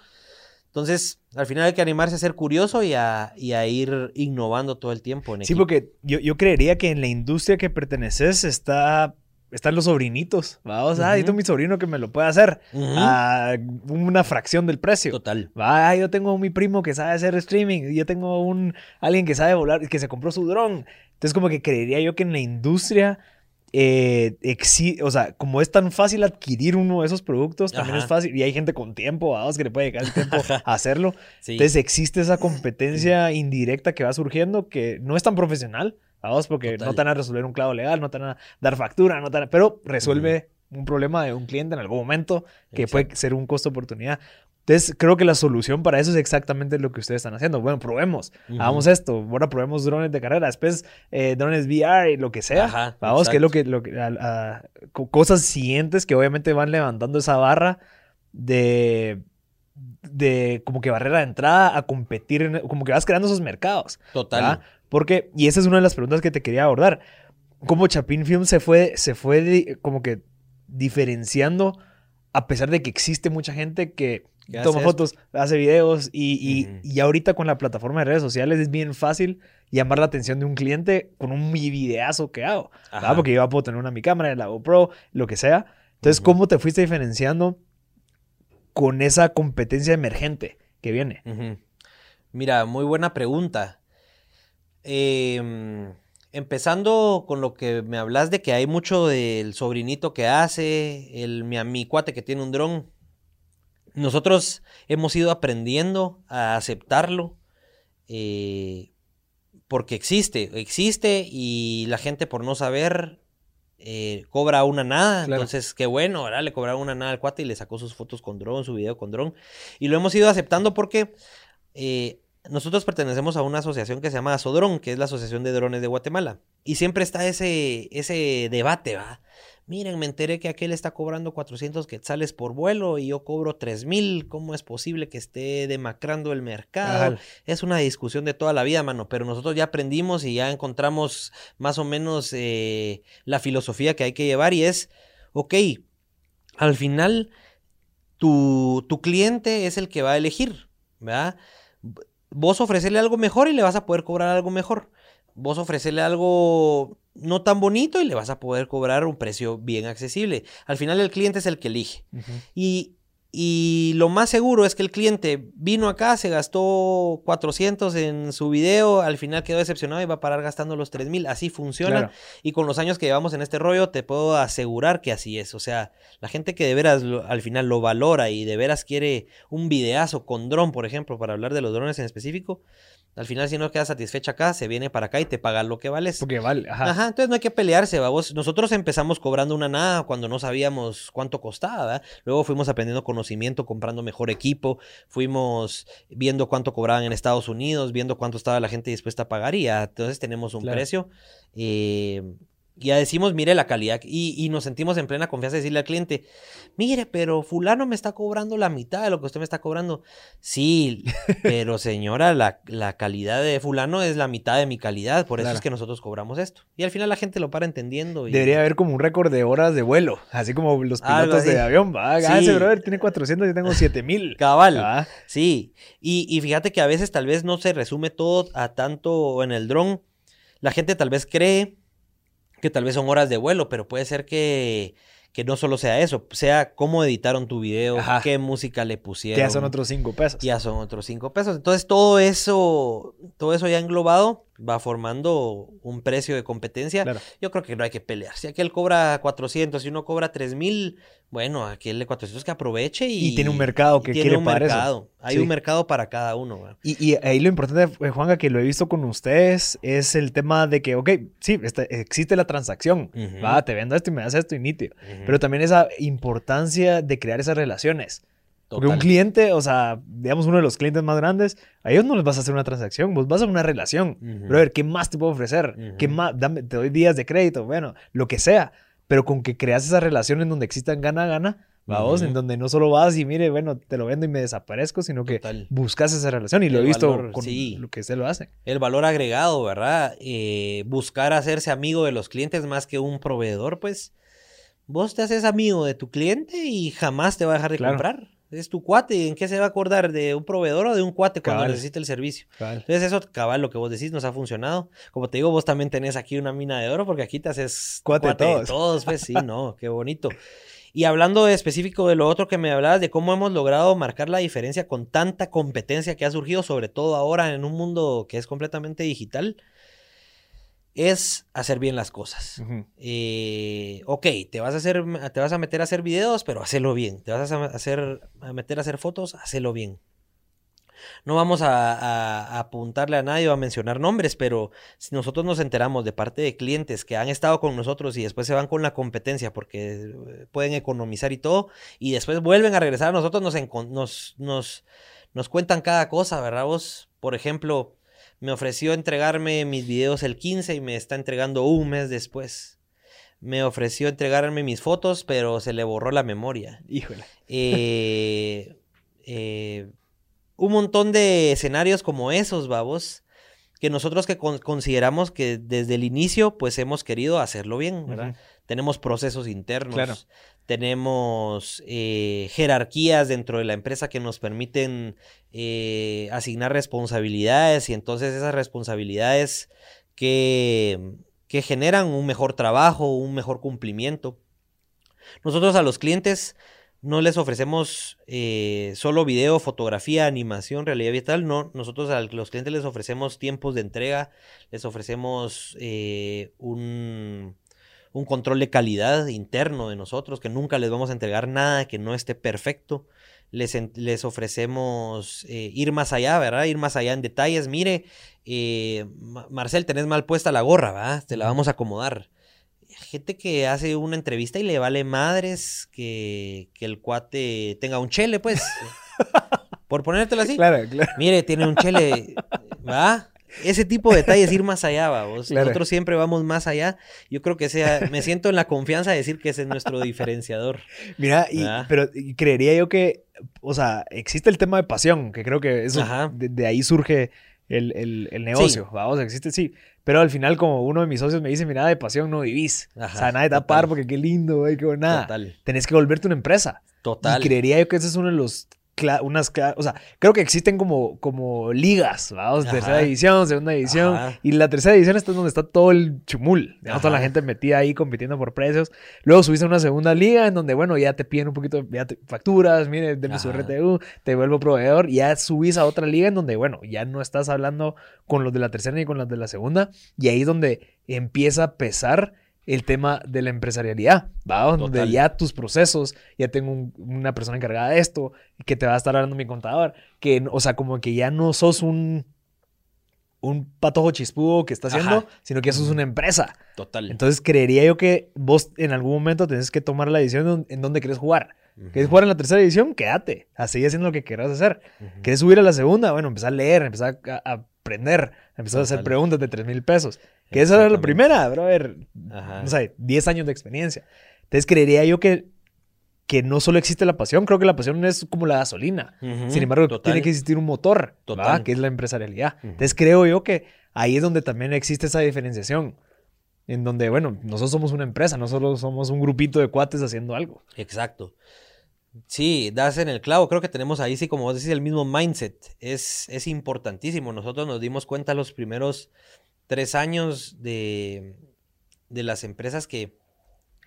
Entonces, al final hay que animarse a ser curioso y a, y a ir innovando todo el tiempo en Sí, equipo. porque yo, yo creería que en la industria que perteneces está, están los sobrinitos. Vamos, ah, yo Ujú. tengo mi sobrino que me lo puede hacer a una fracción del precio. Total. Va, ah, yo tengo mi primo que sabe hacer streaming, yo tengo un alguien que sabe volar, que se compró su dron. Entonces como que creería yo que en la industria, eh, exi- o sea, como es tan fácil adquirir uno de esos productos, también Ajá. es fácil, y hay gente con tiempo, vamos, que le puede llegar el tiempo (laughs) a hacerlo. Sí. Entonces existe esa competencia indirecta que va surgiendo que no es tan profesional, vamos, porque Total. no te van a resolver un clavo legal, no te van a dar factura, no te van a- pero resuelve un problema de un cliente en algún momento que puede ser un costo oportunidad. Entonces creo que la solución para eso es exactamente lo que ustedes están haciendo. Bueno, probemos, hagamos esto, ahora probemos drones de carrera, después eh, drones VR y lo que sea. Ajá, vamos, que es lo exacto. que, lo que a- a- co- cosas siguientes que obviamente van levantando esa barra de, de como que barrera de entrada a competir, en- como que vas creando esos mercados. Total. ¿verdad? Porque, y esa es una de las preguntas que te quería abordar. ¿Cómo Chapin Film se fue, se fue como que diferenciando a pesar de que existe mucha gente Que toma fotos, hace videos y, y- y ahorita con la plataforma de redes sociales es bien fácil llamar la atención de un cliente con un videazo que hago. Porque yo puedo tener una mi cámara, la GoPro, lo que sea. Entonces. ¿cómo te fuiste diferenciando con esa competencia emergente que viene? Mira, muy buena pregunta. Em, empezando con lo que me hablas de que hay mucho del sobrinito que hace, el, mi, mi cuate que tiene un dron. Nosotros hemos ido aprendiendo a aceptarlo eh, porque existe, existe y la gente por no saber eh, cobra una nada. Claro. Entonces, qué bueno, ¿verdad? Le cobraron una nada al cuate y le sacó sus fotos con dron, su video con dron. Y lo hemos ido aceptando porque eh, nosotros pertenecemos a una asociación que se llama Asodrón, que es la Asociación de Drones de Guatemala. Y siempre está ese, ese debate, ¿va? Miren, me enteré que aquel está cobrando 400 quetzales por vuelo y yo cobro 3000. ¿Cómo es posible que esté demacrando el mercado? Ajá. Es una discusión de toda la vida, mano, pero nosotros ya aprendimos y ya encontramos más o menos eh, la filosofía que hay que llevar y es, ok, al final tu, tu cliente es el que va a elegir, ¿verdad? Vos ofrecerle algo mejor y le vas a poder cobrar algo mejor. Vos ofrecerle algo no tan bonito y le vas a poder cobrar un precio bien accesible. Al final el cliente es el que elige. Y, y lo más seguro es que el cliente vino acá, se gastó 400 en su video, al final quedó decepcionado y va a parar gastando los 3000. Así funciona. Claro. Y con los años que llevamos en este rollo, te puedo asegurar que así es. O sea, la gente que de veras lo- al final lo valora y de veras quiere un videazo con dron, por ejemplo, para hablar de los drones en específico, al final si no queda satisfecha acá, se viene para acá y te paga lo que vales. Porque vale, ajá. Ajá, entonces no hay que pelearse, vamos. Nosotros empezamos cobrando una nada cuando no sabíamos cuánto costaba, ¿verdad? Luego fuimos aprendiendo conocimiento, comprando mejor equipo, fuimos viendo cuánto cobraban en Estados Unidos, viendo cuánto estaba la gente dispuesta a pagar y ya, entonces tenemos un Claro. precio. eh, ya decimos, mire la calidad y, y nos sentimos en plena confianza de decirle al cliente, mire, pero fulano me está cobrando la mitad de lo que usted me está cobrando. Sí, (laughs) pero señora, la, la calidad de fulano es la mitad de mi calidad, por eso Claro. es que nosotros cobramos esto. Y al final la gente lo para entendiendo. y- Debería haber como un récord de horas de vuelo, así como los pilotos de avión, va. Ah, Sí. ese brother tiene 400 y tengo (laughs) 7000. Cabal. Ah, Sí, y, y fíjate que a veces tal vez no se resume todo a tanto en el dron. La gente tal vez cree que tal vez son horas de vuelo, pero puede ser que, que no solo sea eso, sea cómo editaron tu video, Ajá. qué música le pusieron. ya son otros 5 pesos. Ya son otros cinco pesos. Entonces todo eso, todo eso ya englobado va formando un precio de competencia. Claro. Yo creo que no hay que pelear. Si aquel cobra 400 y uno cobra 3000, bueno, aquel de 400 que aproveche y, Y tiene un mercado que tiene quiere un pagar eso. mercado. Hay Sí. un mercado para cada uno. Y, y ahí lo importante, eh, Juanga, que lo he visto con ustedes, es el tema de que, ok, sí, está- existe la transacción, va, te vendo esto y me das esto y nítido. Pero también esa importancia de crear esas relaciones. Porque un cliente, o sea, digamos uno de los clientes más grandes, a ellos no les vas a hacer una transacción, vos vas a una relación. Ujú. Brother, ¿qué más te puedo ofrecer? ¿Qué más? Dame, te doy días de crédito, bueno, lo que sea. Pero con que creas esa relación en donde existan gana-gana, vamos, Ujú. en donde no solo vas y mire, bueno, te lo vendo y me desaparezco, sino que Total. buscas esa relación. Y lo he visto valor, con sí. lo que se lo hace. El valor agregado, ¿verdad? Eh, buscar hacerse amigo de los clientes más que un proveedor, pues vos te haces amigo de tu cliente y jamás te va a dejar de Claro. comprar. Es tu cuate. ¿En qué se va a acordar? ¿De un proveedor o de un cuate cuando Cabal. necesite el servicio? Entonces eso, cabal, lo que vos decís nos ha funcionado. Como te digo, vos también tenés aquí una mina de oro porque aquí te haces Cuate de todos. todos, pues sí, no, (laughs) qué bonito. Y hablando de específico de lo otro que me hablabas, de cómo hemos logrado marcar la diferencia con tanta competencia que ha surgido, sobre todo ahora en un mundo que es completamente digital, es hacer bien las cosas. Eh, ok, te vas a hacer, te vas a meter a hacer videos, pero hacelo bien. Te vas a hacer, a meter a hacer fotos, hacelo bien. No vamos a, a- a apuntarle a nadie o a mencionar nombres, pero si nosotros nos enteramos de parte de clientes que han estado con nosotros y después se van con la competencia porque eh, pueden economizar y todo, y después vuelven a regresar a nosotros, nos, nos, nos, nos cuentan cada cosa, ¿verdad? Vos, por ejemplo, me ofreció entregarme mis videos el 15 y me está entregando un mes después. me ofreció entregarme mis fotos, pero se le borró la memoria. Híjole. Eh, (laughs) eh, un montón de escenarios como esos, babos, que nosotros que con- consideramos que desde el inicio, pues hemos querido hacerlo bien, ¿verdad? Tenemos procesos internos, Claro. tenemos eh, jerarquías dentro de la empresa que nos permiten eh, asignar responsabilidades y entonces esas responsabilidades que, que generan un mejor trabajo, un mejor cumplimiento. Nosotros a los clientes no les ofrecemos eh, solo video, fotografía, animación, realidad virtual, no, nosotros a los clientes les ofrecemos tiempos de entrega, les ofrecemos eh, un, un control de calidad interno de nosotros, que nunca les vamos a entregar nada que no esté perfecto. Les, les ofrecemos eh, ir más allá, ¿verdad? Ir más allá en detalles. Mire, eh, Ma- Marcel, tenés mal puesta la gorra, ¿verdad? Te la vamos a acomodar. Gente que hace una entrevista y le vale madres que, que el cuate tenga un chele, pues. (laughs) Por ponértelo así. Claro, claro. Mire, tiene un chele, ¿va? Ese tipo de detalles, ir más allá, vamos. Claro. Nosotros siempre vamos más allá. Yo creo que sea, me siento en la confianza de decir que ese es nuestro diferenciador. Mira, y, pero creería yo que, o sea, existe el tema de pasión, que creo que eso, de ahí surge el, el- el negocio, vamos, existe, sí. Pero al final, como uno de mis socios me dice, mira, de pasión no vivís. o sea, nada de tapar total. porque qué lindo, güey, qué nada. Total. Tenés que volverte una empresa. Total. Y creería yo que ese es uno de los. Unas, o sea, creo que existen como, como ligas, vamos, tercera división, segunda división. Ajá. Y la tercera división está donde está todo el chumul. digamos, Toda la gente metida ahí compitiendo por precios. Luego subiste a una segunda liga en donde, bueno, ya te piden un poquito, ya te facturas, mire, deme su. RTU, te vuelvo proveedor. Y ya subís a otra liga en donde, bueno, ya no estás hablando con los de la tercera ni con los de la segunda. Y ahí es donde empieza a pesar el tema de la empresarialidad, ¿va? Donde Total. ya tus procesos, ya tengo un- una persona encargada de esto, que te va a estar hablando mi contador, que, o sea, como que ya no sos un, un patojo chispudo que está haciendo, Ajá. sino que sos una empresa. Total. Entonces creería yo que vos en algún momento tenés que tomar la decisión en, en dónde querés jugar. Ujú. ¿Querés jugar en la tercera división? Quédate, a seguir haciendo lo que quieras hacer. Ujú. ¿Querés subir a la segunda? Bueno, empezar a leer, empezar a, a aprender, empezar a hacer preguntas de 3 mil pesos. Que esa era la primera, brother. Ajá. No sé, 10 años de experiencia. Entonces creería yo que, que no solo existe la pasión, creo que la pasión es como la gasolina. Ujú. Sin embargo, Total. tiene que existir un motor, Total. que es la empresarialidad. Entonces creo yo que ahí es donde también existe esa diferenciación. En donde, bueno, nosotros somos una empresa, no solo somos un grupito de cuates haciendo algo. Exacto. Sí, das en el clavo. Creo que tenemos ahí, sí, como vos decís, el mismo mindset. Es, es importantísimo. Nosotros nos dimos cuenta los primeros tres años de, de las empresas que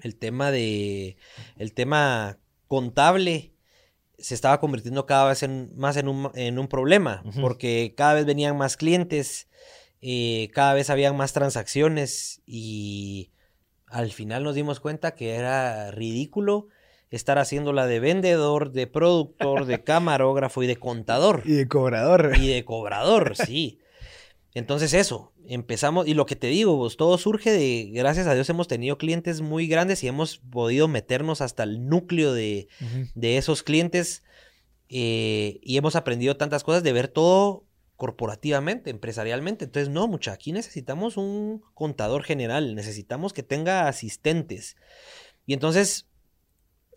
el tema de el tema contable se estaba convirtiendo cada vez en, más en un, en un problema, porque cada vez venían más clientes, eh, cada vez habían más transacciones y al final nos dimos cuenta que era ridículo estar haciéndola de vendedor, de productor, de (laughs) camarógrafo y de contador Y de cobrador. y de cobrador, sí. Entonces eso, empezamos, y lo que te digo, vos, todo surge de, gracias a Dios hemos tenido clientes muy grandes y hemos podido meternos hasta el núcleo de, de esos clientes eh, y hemos aprendido tantas cosas de ver todo corporativamente, empresarialmente. Entonces, no, mucha, aquí necesitamos un contador general, necesitamos que tenga asistentes. Y entonces,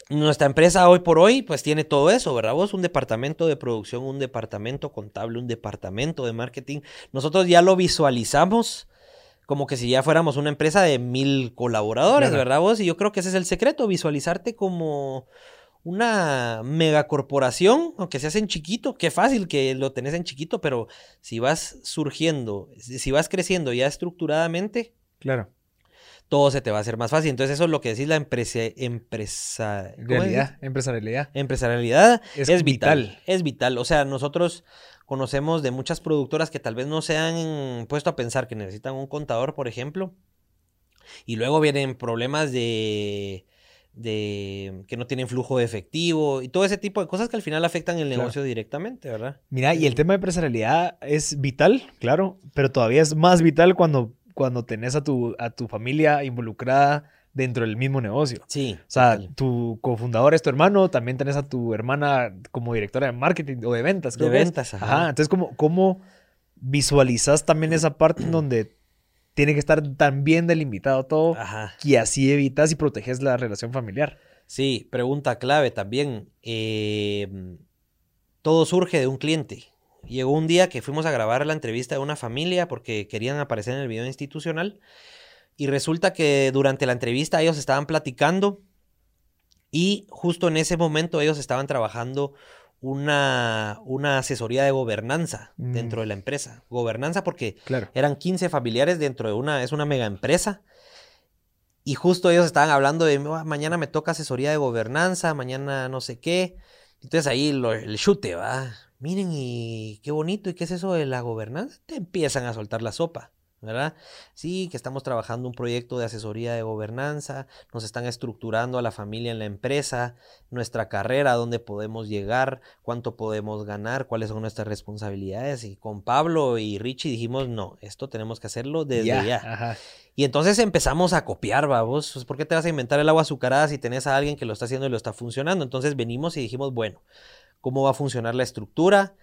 nuestra empresa hoy por hoy, pues tiene todo eso, ¿verdad? Vos, un departamento de producción, un departamento contable, un departamento de marketing. Nosotros ya lo visualizamos como que si ya fuéramos una empresa de mil colaboradores, Claro. ¿verdad vos? Y yo creo que ese es el secreto, visualizarte como una megacorporación, aunque se hace en chiquito, qué fácil que lo tenés en chiquito, pero si vas surgiendo, si vas creciendo ya estructuradamente, Claro. todo se te va a hacer más fácil. Entonces eso es lo que decís la empresa, empresa. Realidad, empresarialidad. Empresarialidad Es es, vital, vital. Es vital. O sea, nosotros conocemos de muchas productoras que tal vez no se han puesto a pensar que necesitan un contador, por ejemplo. Y luego vienen problemas de, de que no tienen flujo de efectivo y todo ese tipo de cosas que al final afectan el Claro. negocio directamente, ¿verdad? Mira, y el tema de empresarialidad es vital, claro, pero todavía es más vital cuando, cuando tenés a tu, a tu familia involucrada dentro del mismo negocio. Sí. O sea, total. tu cofundador es tu hermano, también tenés a tu hermana como directora de marketing o de ventas. De creo ventas, ajá. Ajá, entonces, ¿cómo, ¿cómo visualizas también esa parte en donde tiene que estar tan bien delimitado todo Ajá. que así evitas y proteges la relación familiar. Sí, pregunta clave también. Eh, todo surge de un cliente. Llegó un día que fuimos a grabar la entrevista de una familia porque querían aparecer en el video institucional y resulta que durante la entrevista ellos estaban platicando y justo en ese momento ellos estaban trabajando una, una asesoría de gobernanza Mm. dentro de la empresa. Gobernanza porque Claro. eran 15 familiares dentro de una, es una mega empresa. Y justo ellos estaban hablando de, "Ah, mañana me toca asesoría de gobernanza, mañana no sé qué. Entonces ahí lo- el chute, va. Miren, y qué bonito, ¿y qué es eso de la gobernanza? Te empiezan a soltar la sopa, ¿verdad? Sí, que estamos trabajando un proyecto de asesoría de gobernanza, nos están estructurando a la familia en la empresa, nuestra carrera, dónde podemos llegar, cuánto podemos ganar, cuáles son nuestras responsabilidades. Y con Pablo y Richie dijimos, no, esto tenemos que hacerlo desde Ya, ya. Ajá. Y entonces empezamos a copiar, vamos. Pues, ¿Por qué te vas a inventar el agua azucarada si tenés a alguien que lo está haciendo y lo está funcionando? Entonces venimos y dijimos, bueno, ¿cómo va a funcionar la estructura?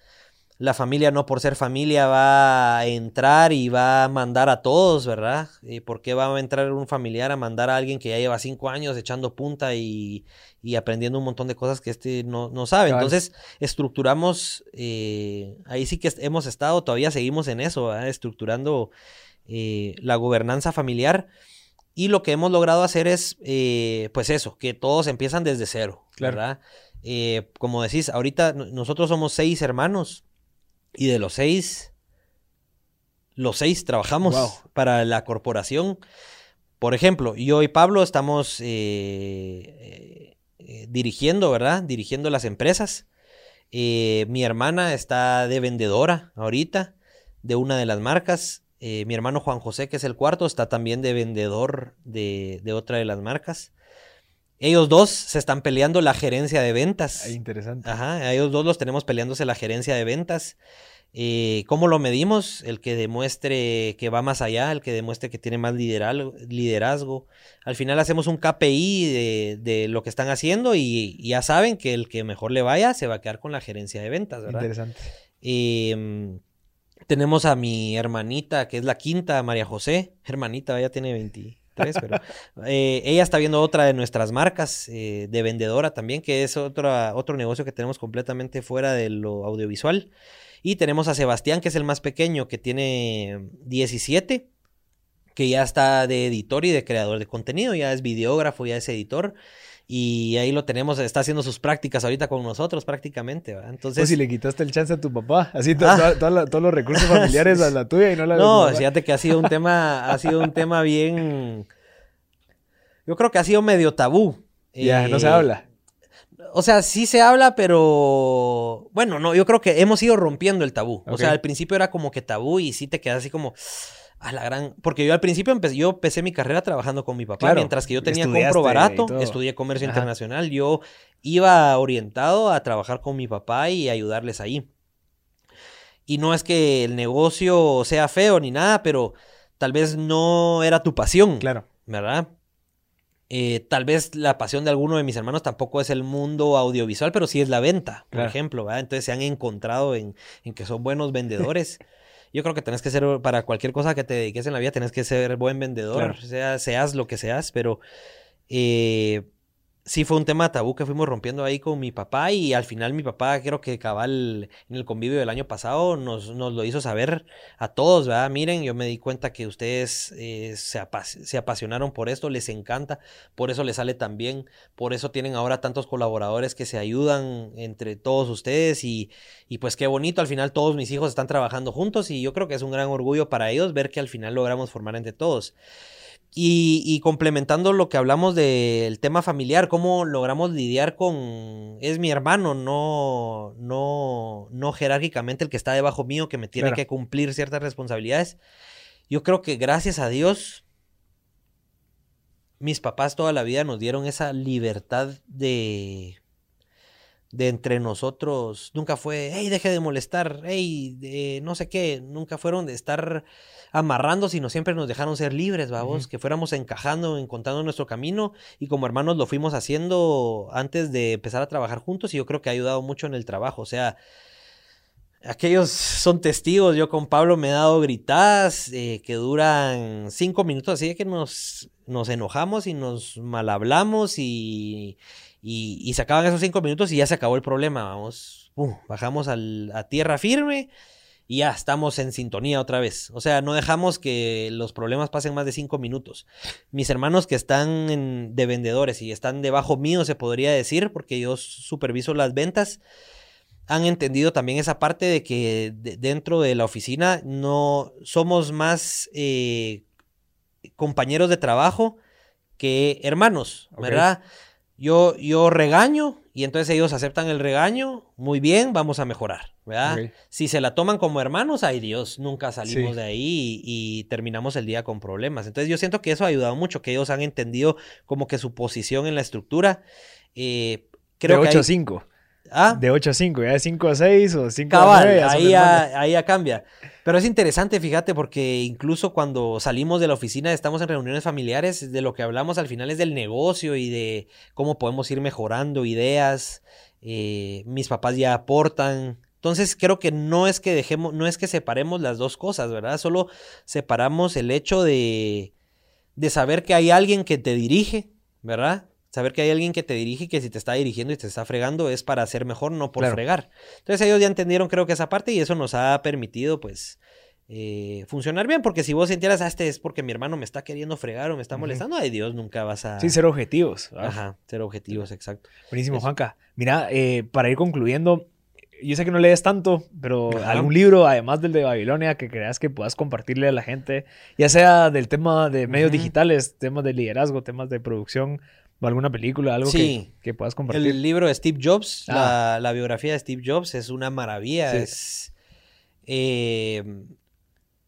La familia no por ser familia va a entrar y va a mandar a todos, ¿verdad? Eh, ¿Por qué va a entrar un familiar a mandar a alguien que ya lleva cinco años echando punta y, y aprendiendo un montón de cosas que este no, no sabe? Entonces estructuramos, eh, ahí sí que hemos estado, todavía seguimos en eso, ¿verdad? estructurando eh, la gobernanza familiar. Y lo que hemos logrado hacer es, eh, pues eso, que todos empiezan desde cero, Claro. ¿verdad? Eh, como decís, ahorita nosotros somos seis hermanos y de los seis, los seis trabajamos Wow. para la corporación. Por ejemplo, yo y Pablo estamos eh, eh, dirigiendo, ¿verdad? Dirigiendo las empresas. Eh, mi hermana está de vendedora ahorita de una de las marcas. Mi hermano Juan José, que es el cuarto, está también de vendedor de, de otra de las marcas. Ellos dos se están peleando la gerencia de ventas. Ahí, interesante. Ajá, ellos dos los tenemos peleándose la gerencia de ventas. Eh, ¿Cómo lo medimos? El que demuestre que va más allá, el que demuestre que tiene más liderazgo. Al final hacemos un KPI de, de lo que están haciendo y, y ya saben que el que mejor le vaya se va a quedar con la gerencia de ventas, ¿verdad? Interesante. Eh, tenemos a mi hermanita, que es la quinta, María José. Hermanita, ella tiene 23, pero eh, ella está viendo otra de nuestras marcas eh, de vendedora también, que es otra, otro negocio que tenemos completamente fuera de lo audiovisual. Y tenemos a Sebastián, que es el más pequeño, que tiene 17, que ya está de editor y de creador de contenido, ya es videógrafo, ya es editor. Y ahí lo tenemos, está haciendo sus prácticas ahorita con nosotros prácticamente. ¿verdad? Entonces, Pues si le quitaste el chance a tu papá, así to- Ah. to- toda la- todos los recursos (laughs) familiares a la tuya y no la No, fíjate que ha sido un tema, ha sido un tema bien. Yo creo que ha sido medio tabú. Ya, no se Eh, habla. O sea, sí se habla, pero bueno, no, yo creo que hemos ido rompiendo el tabú. O sea, al principio era como que tabú y sí te quedas así como a la gran, porque yo al principio empecé, yo empecé mi carrera trabajando con mi papá, Claro, mientras que yo tenía compro barato, estudié comercio Ajá. internacional, yo iba orientado a trabajar con mi papá y ayudarles ahí. Y no es que el negocio sea feo ni nada, pero tal vez no era tu pasión. Claro. ¿verdad? Eh, tal vez la pasión de alguno de mis hermanos tampoco es el mundo audiovisual, pero sí es la venta, por Claro. ejemplo, ¿verdad? Entonces se han encontrado en, en que son buenos vendedores. (laughs) Yo creo que tenés que ser, para cualquier cosa que te dediques en la vida, tenés que ser buen vendedor, Claro. sea, seas lo que seas, pero eh, sí fue un tema tabú que fuimos rompiendo ahí con mi papá y al final mi papá creo que cabal en el convivio del año pasado nos, nos lo hizo saber a todos, ¿verdad? Miren, yo me di cuenta que ustedes eh, se, se apasionaron por esto, les encanta, por eso les sale tan bien, por eso tienen ahora tantos colaboradores que se ayudan entre todos ustedes y, y pues qué bonito, al final todos mis hijos están trabajando juntos y yo creo que es un gran orgullo para ellos ver que al final logramos formar entre todos. Y, y complementando lo que hablamos del tema familiar, cómo logramos lidiar con... Es mi hermano, no, no, no jerárquicamente el que está debajo mío, que me tiene Claro. que cumplir ciertas responsabilidades. Yo creo que gracias a Dios, mis papás toda la vida nos dieron esa libertad de, de entre nosotros. Nunca fue, hey, deje de molestar, hey, de no sé qué. Nunca fueron de estar amarrando, sino siempre nos dejaron ser libres, vamos, que fuéramos encajando, encontrando nuestro camino y como hermanos lo fuimos haciendo antes de empezar a trabajar juntos y yo creo que ha ayudado mucho en el trabajo, o sea, aquellos son testigos. Yo con Pablo me he dado gritadas eh, que duran cinco minutos, así que nos, nos enojamos y nos malhablamos y, y, y se acaban esos cinco minutos y ya se acabó el problema. Vamos, bajamos al- a tierra firme y ya estamos en sintonía otra vez. O sea, no dejamos que los problemas pasen más de cinco minutos. Mis hermanos que están en- de vendedores y están debajo mío, se podría decir, porque yo superviso las ventas, han entendido también esa parte de que de- dentro de la oficina no somos más eh, compañeros de trabajo que hermanos. ¿verdad? Yo, yo regaño y entonces ellos aceptan el regaño, muy bien, vamos a mejorar, ¿verdad? Si se la toman como hermanos, ay Dios, nunca salimos Sí. de ahí y, y terminamos el día con problemas. Entonces yo siento que eso ha ayudado mucho, que ellos han entendido como que su posición en la estructura. eh, creo de que 8 hay- a 5. ¿Ah? De 8 a 5, ya de 5 a 6 o 5 a Cabal, 9. ya son ahí hermanos. ya, ahí ya cambia. Pero es interesante, fíjate, porque incluso cuando salimos de la oficina, estamos en reuniones familiares, de lo que hablamos al final es del negocio y de cómo podemos ir mejorando ideas. eh, mis papás ya aportan. Entonces creo que no es que dejemos, no es que separemos las dos cosas, ¿verdad? Solo separamos el hecho de, de saber que hay alguien que te dirige, ¿verdad? Saber que hay alguien que te dirige y que si te está dirigiendo y te está fregando es para ser mejor, no por Claro. fregar. Entonces ellos ya entendieron creo que esa parte y eso nos ha permitido pues eh, funcionar bien, porque si vos sintieras, ah, este es porque mi hermano me está queriendo fregar o me está molestando, ay Dios, nunca vas a... Sí, ser objetivos. ¿verdad? Ajá, ser objetivos, exacto. Buenísimo, Eso. Juanca. Mira, eh, para ir concluyendo, yo sé que no lees tanto, pero Ajá. algún libro, además del de Babilonia, que creas que puedas compartirle a la gente, ya sea del tema de medios digitales, temas de liderazgo, temas de producción, o alguna película, algo que- Sí. que, puedas compartir. El libro de Steve Jobs, Ah. la, la biografía de Steve Jobs, es una maravilla. Sí. Es, eh,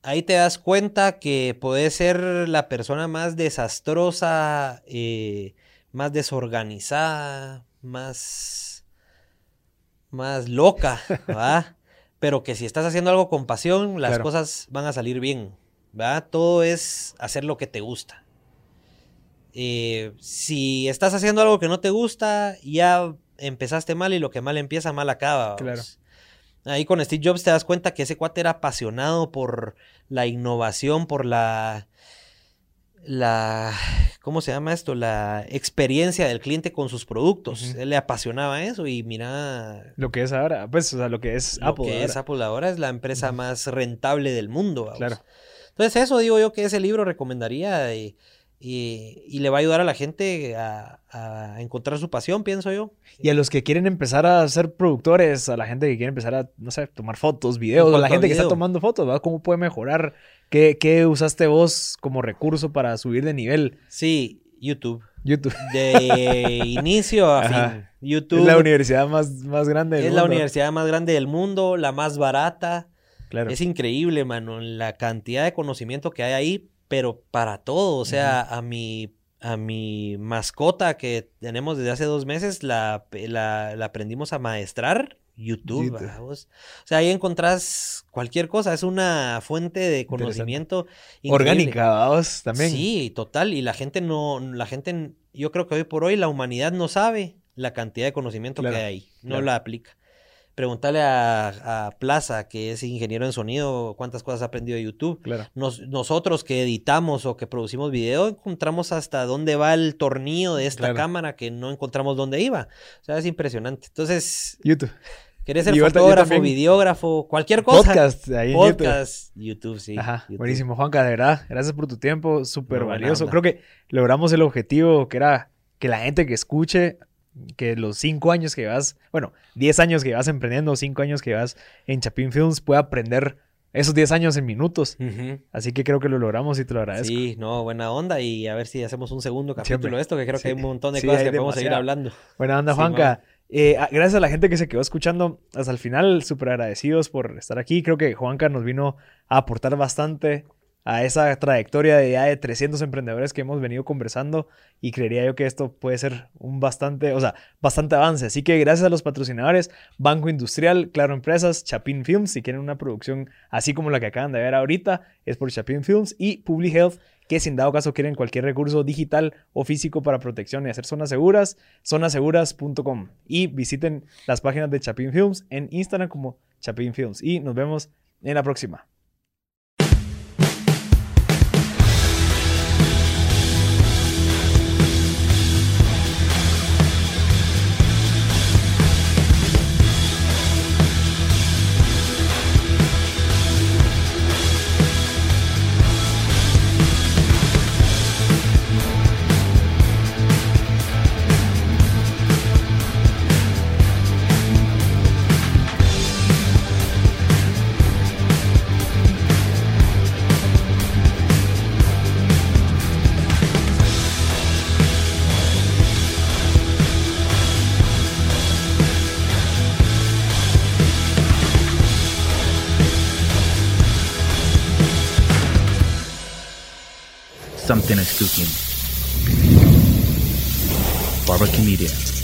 ahí te das cuenta que puedes ser la persona más desastrosa, eh, más desorganizada, más, más loca, (laughs) ¿verdad? Pero que si estás haciendo algo con pasión, las Claro. cosas van a salir bien, ¿verdad? Todo es hacer lo que te gusta. Eh, si estás haciendo algo que no te gusta, ya empezaste mal y lo que mal empieza, mal acaba. Claro. vamos. Ahí con Steve Jobs te das cuenta que ese cuate era apasionado por la innovación, por la, la, ¿cómo se llama esto? La experiencia del cliente con sus productos. Él le apasionaba eso y mira, Lo que es ahora, pues, o sea, lo que es lo Apple. que es. Apple ahora es la empresa más rentable del mundo. vamos. Claro. Entonces eso digo yo que ese libro recomendaría y, y- y le va a ayudar a la gente a, a encontrar su pasión, pienso yo. Y a los que quieren empezar a ser productores, a la gente que quiere empezar a, no sé, tomar fotos, videos, o la a gente que está tomando fotos, ¿verdad? ¿Cómo puede mejorar? ¿Qué, qué usaste vos como recurso para subir de nivel? Sí, YouTube. YouTube. De (laughs) inicio a Ajá. fin. YouTube Es la universidad más, más grande del es la mundo. universidad más grande del mundo, la más barata. Claro. Es increíble, mano, la cantidad de conocimiento que hay ahí, pero para todo. O sea, a mi, a mi mascota que tenemos desde hace dos meses, la, la, la aprendimos a maestrar. YouTube. O sea, ahí encontrás cualquier cosa. Es una fuente de conocimiento. Orgánica, vamos, también. Sí, total. Y la gente no, la gente, yo creo que hoy por hoy la humanidad no sabe la cantidad de conocimiento Claro, que hay ahí. No claro. la aplica. Preguntarle a, a Plaza, que es ingeniero en sonido, cuántas cosas ha aprendido de YouTube. Claro. Nos- nosotros que editamos o que producimos video, encontramos hasta dónde va el tornillo de esta Claro. cámara que no encontramos dónde iba. O sea, es impresionante. Entonces, YouTube. querés ser fotógrafo, videógrafo, cualquier cosa. Podcast ahí en YouTube. Podcast, YouTube, sí. Ajá, YouTube. buenísimo, Juanca, de verdad. Gracias por tu tiempo, súper No, valioso. Creo que logramos el objetivo que era que la gente que escuche, que los cinco años que vas, bueno, diez años que vas emprendiendo, cinco años que vas en Chapin Films, pueda aprender esos diez años en minutos. Así que creo que lo logramos y te lo agradezco. Sí, no, buena onda y a ver si hacemos un segundo capítulo Siempre. de esto, que creo Sí. que hay un montón de Sí, cosas que podemos seguir hablando. Buena onda, Sí, Juanca. Eh, gracias a la gente que se quedó escuchando hasta el final, súper agradecidos por estar aquí. Creo que Juanca nos vino a aportar bastante a esa trayectoria de ya de 300 emprendedores que hemos venido conversando y creería yo que esto puede ser un bastante, o sea, bastante avance. Así que gracias a los patrocinadores, Banco Industrial, Claro Empresas, Chapin Films, si quieren una producción así como la que acaban de ver ahorita, es por Chapin Films y Public Health, que si en dado caso quieren cualquier recurso digital o físico para protección y hacer zonas seguras, zonaseguras.com y visiten las páginas de Chapin Films en Instagram como Chapin Films. Y nos vemos en la próxima. Something is cooking. Barbecue Media.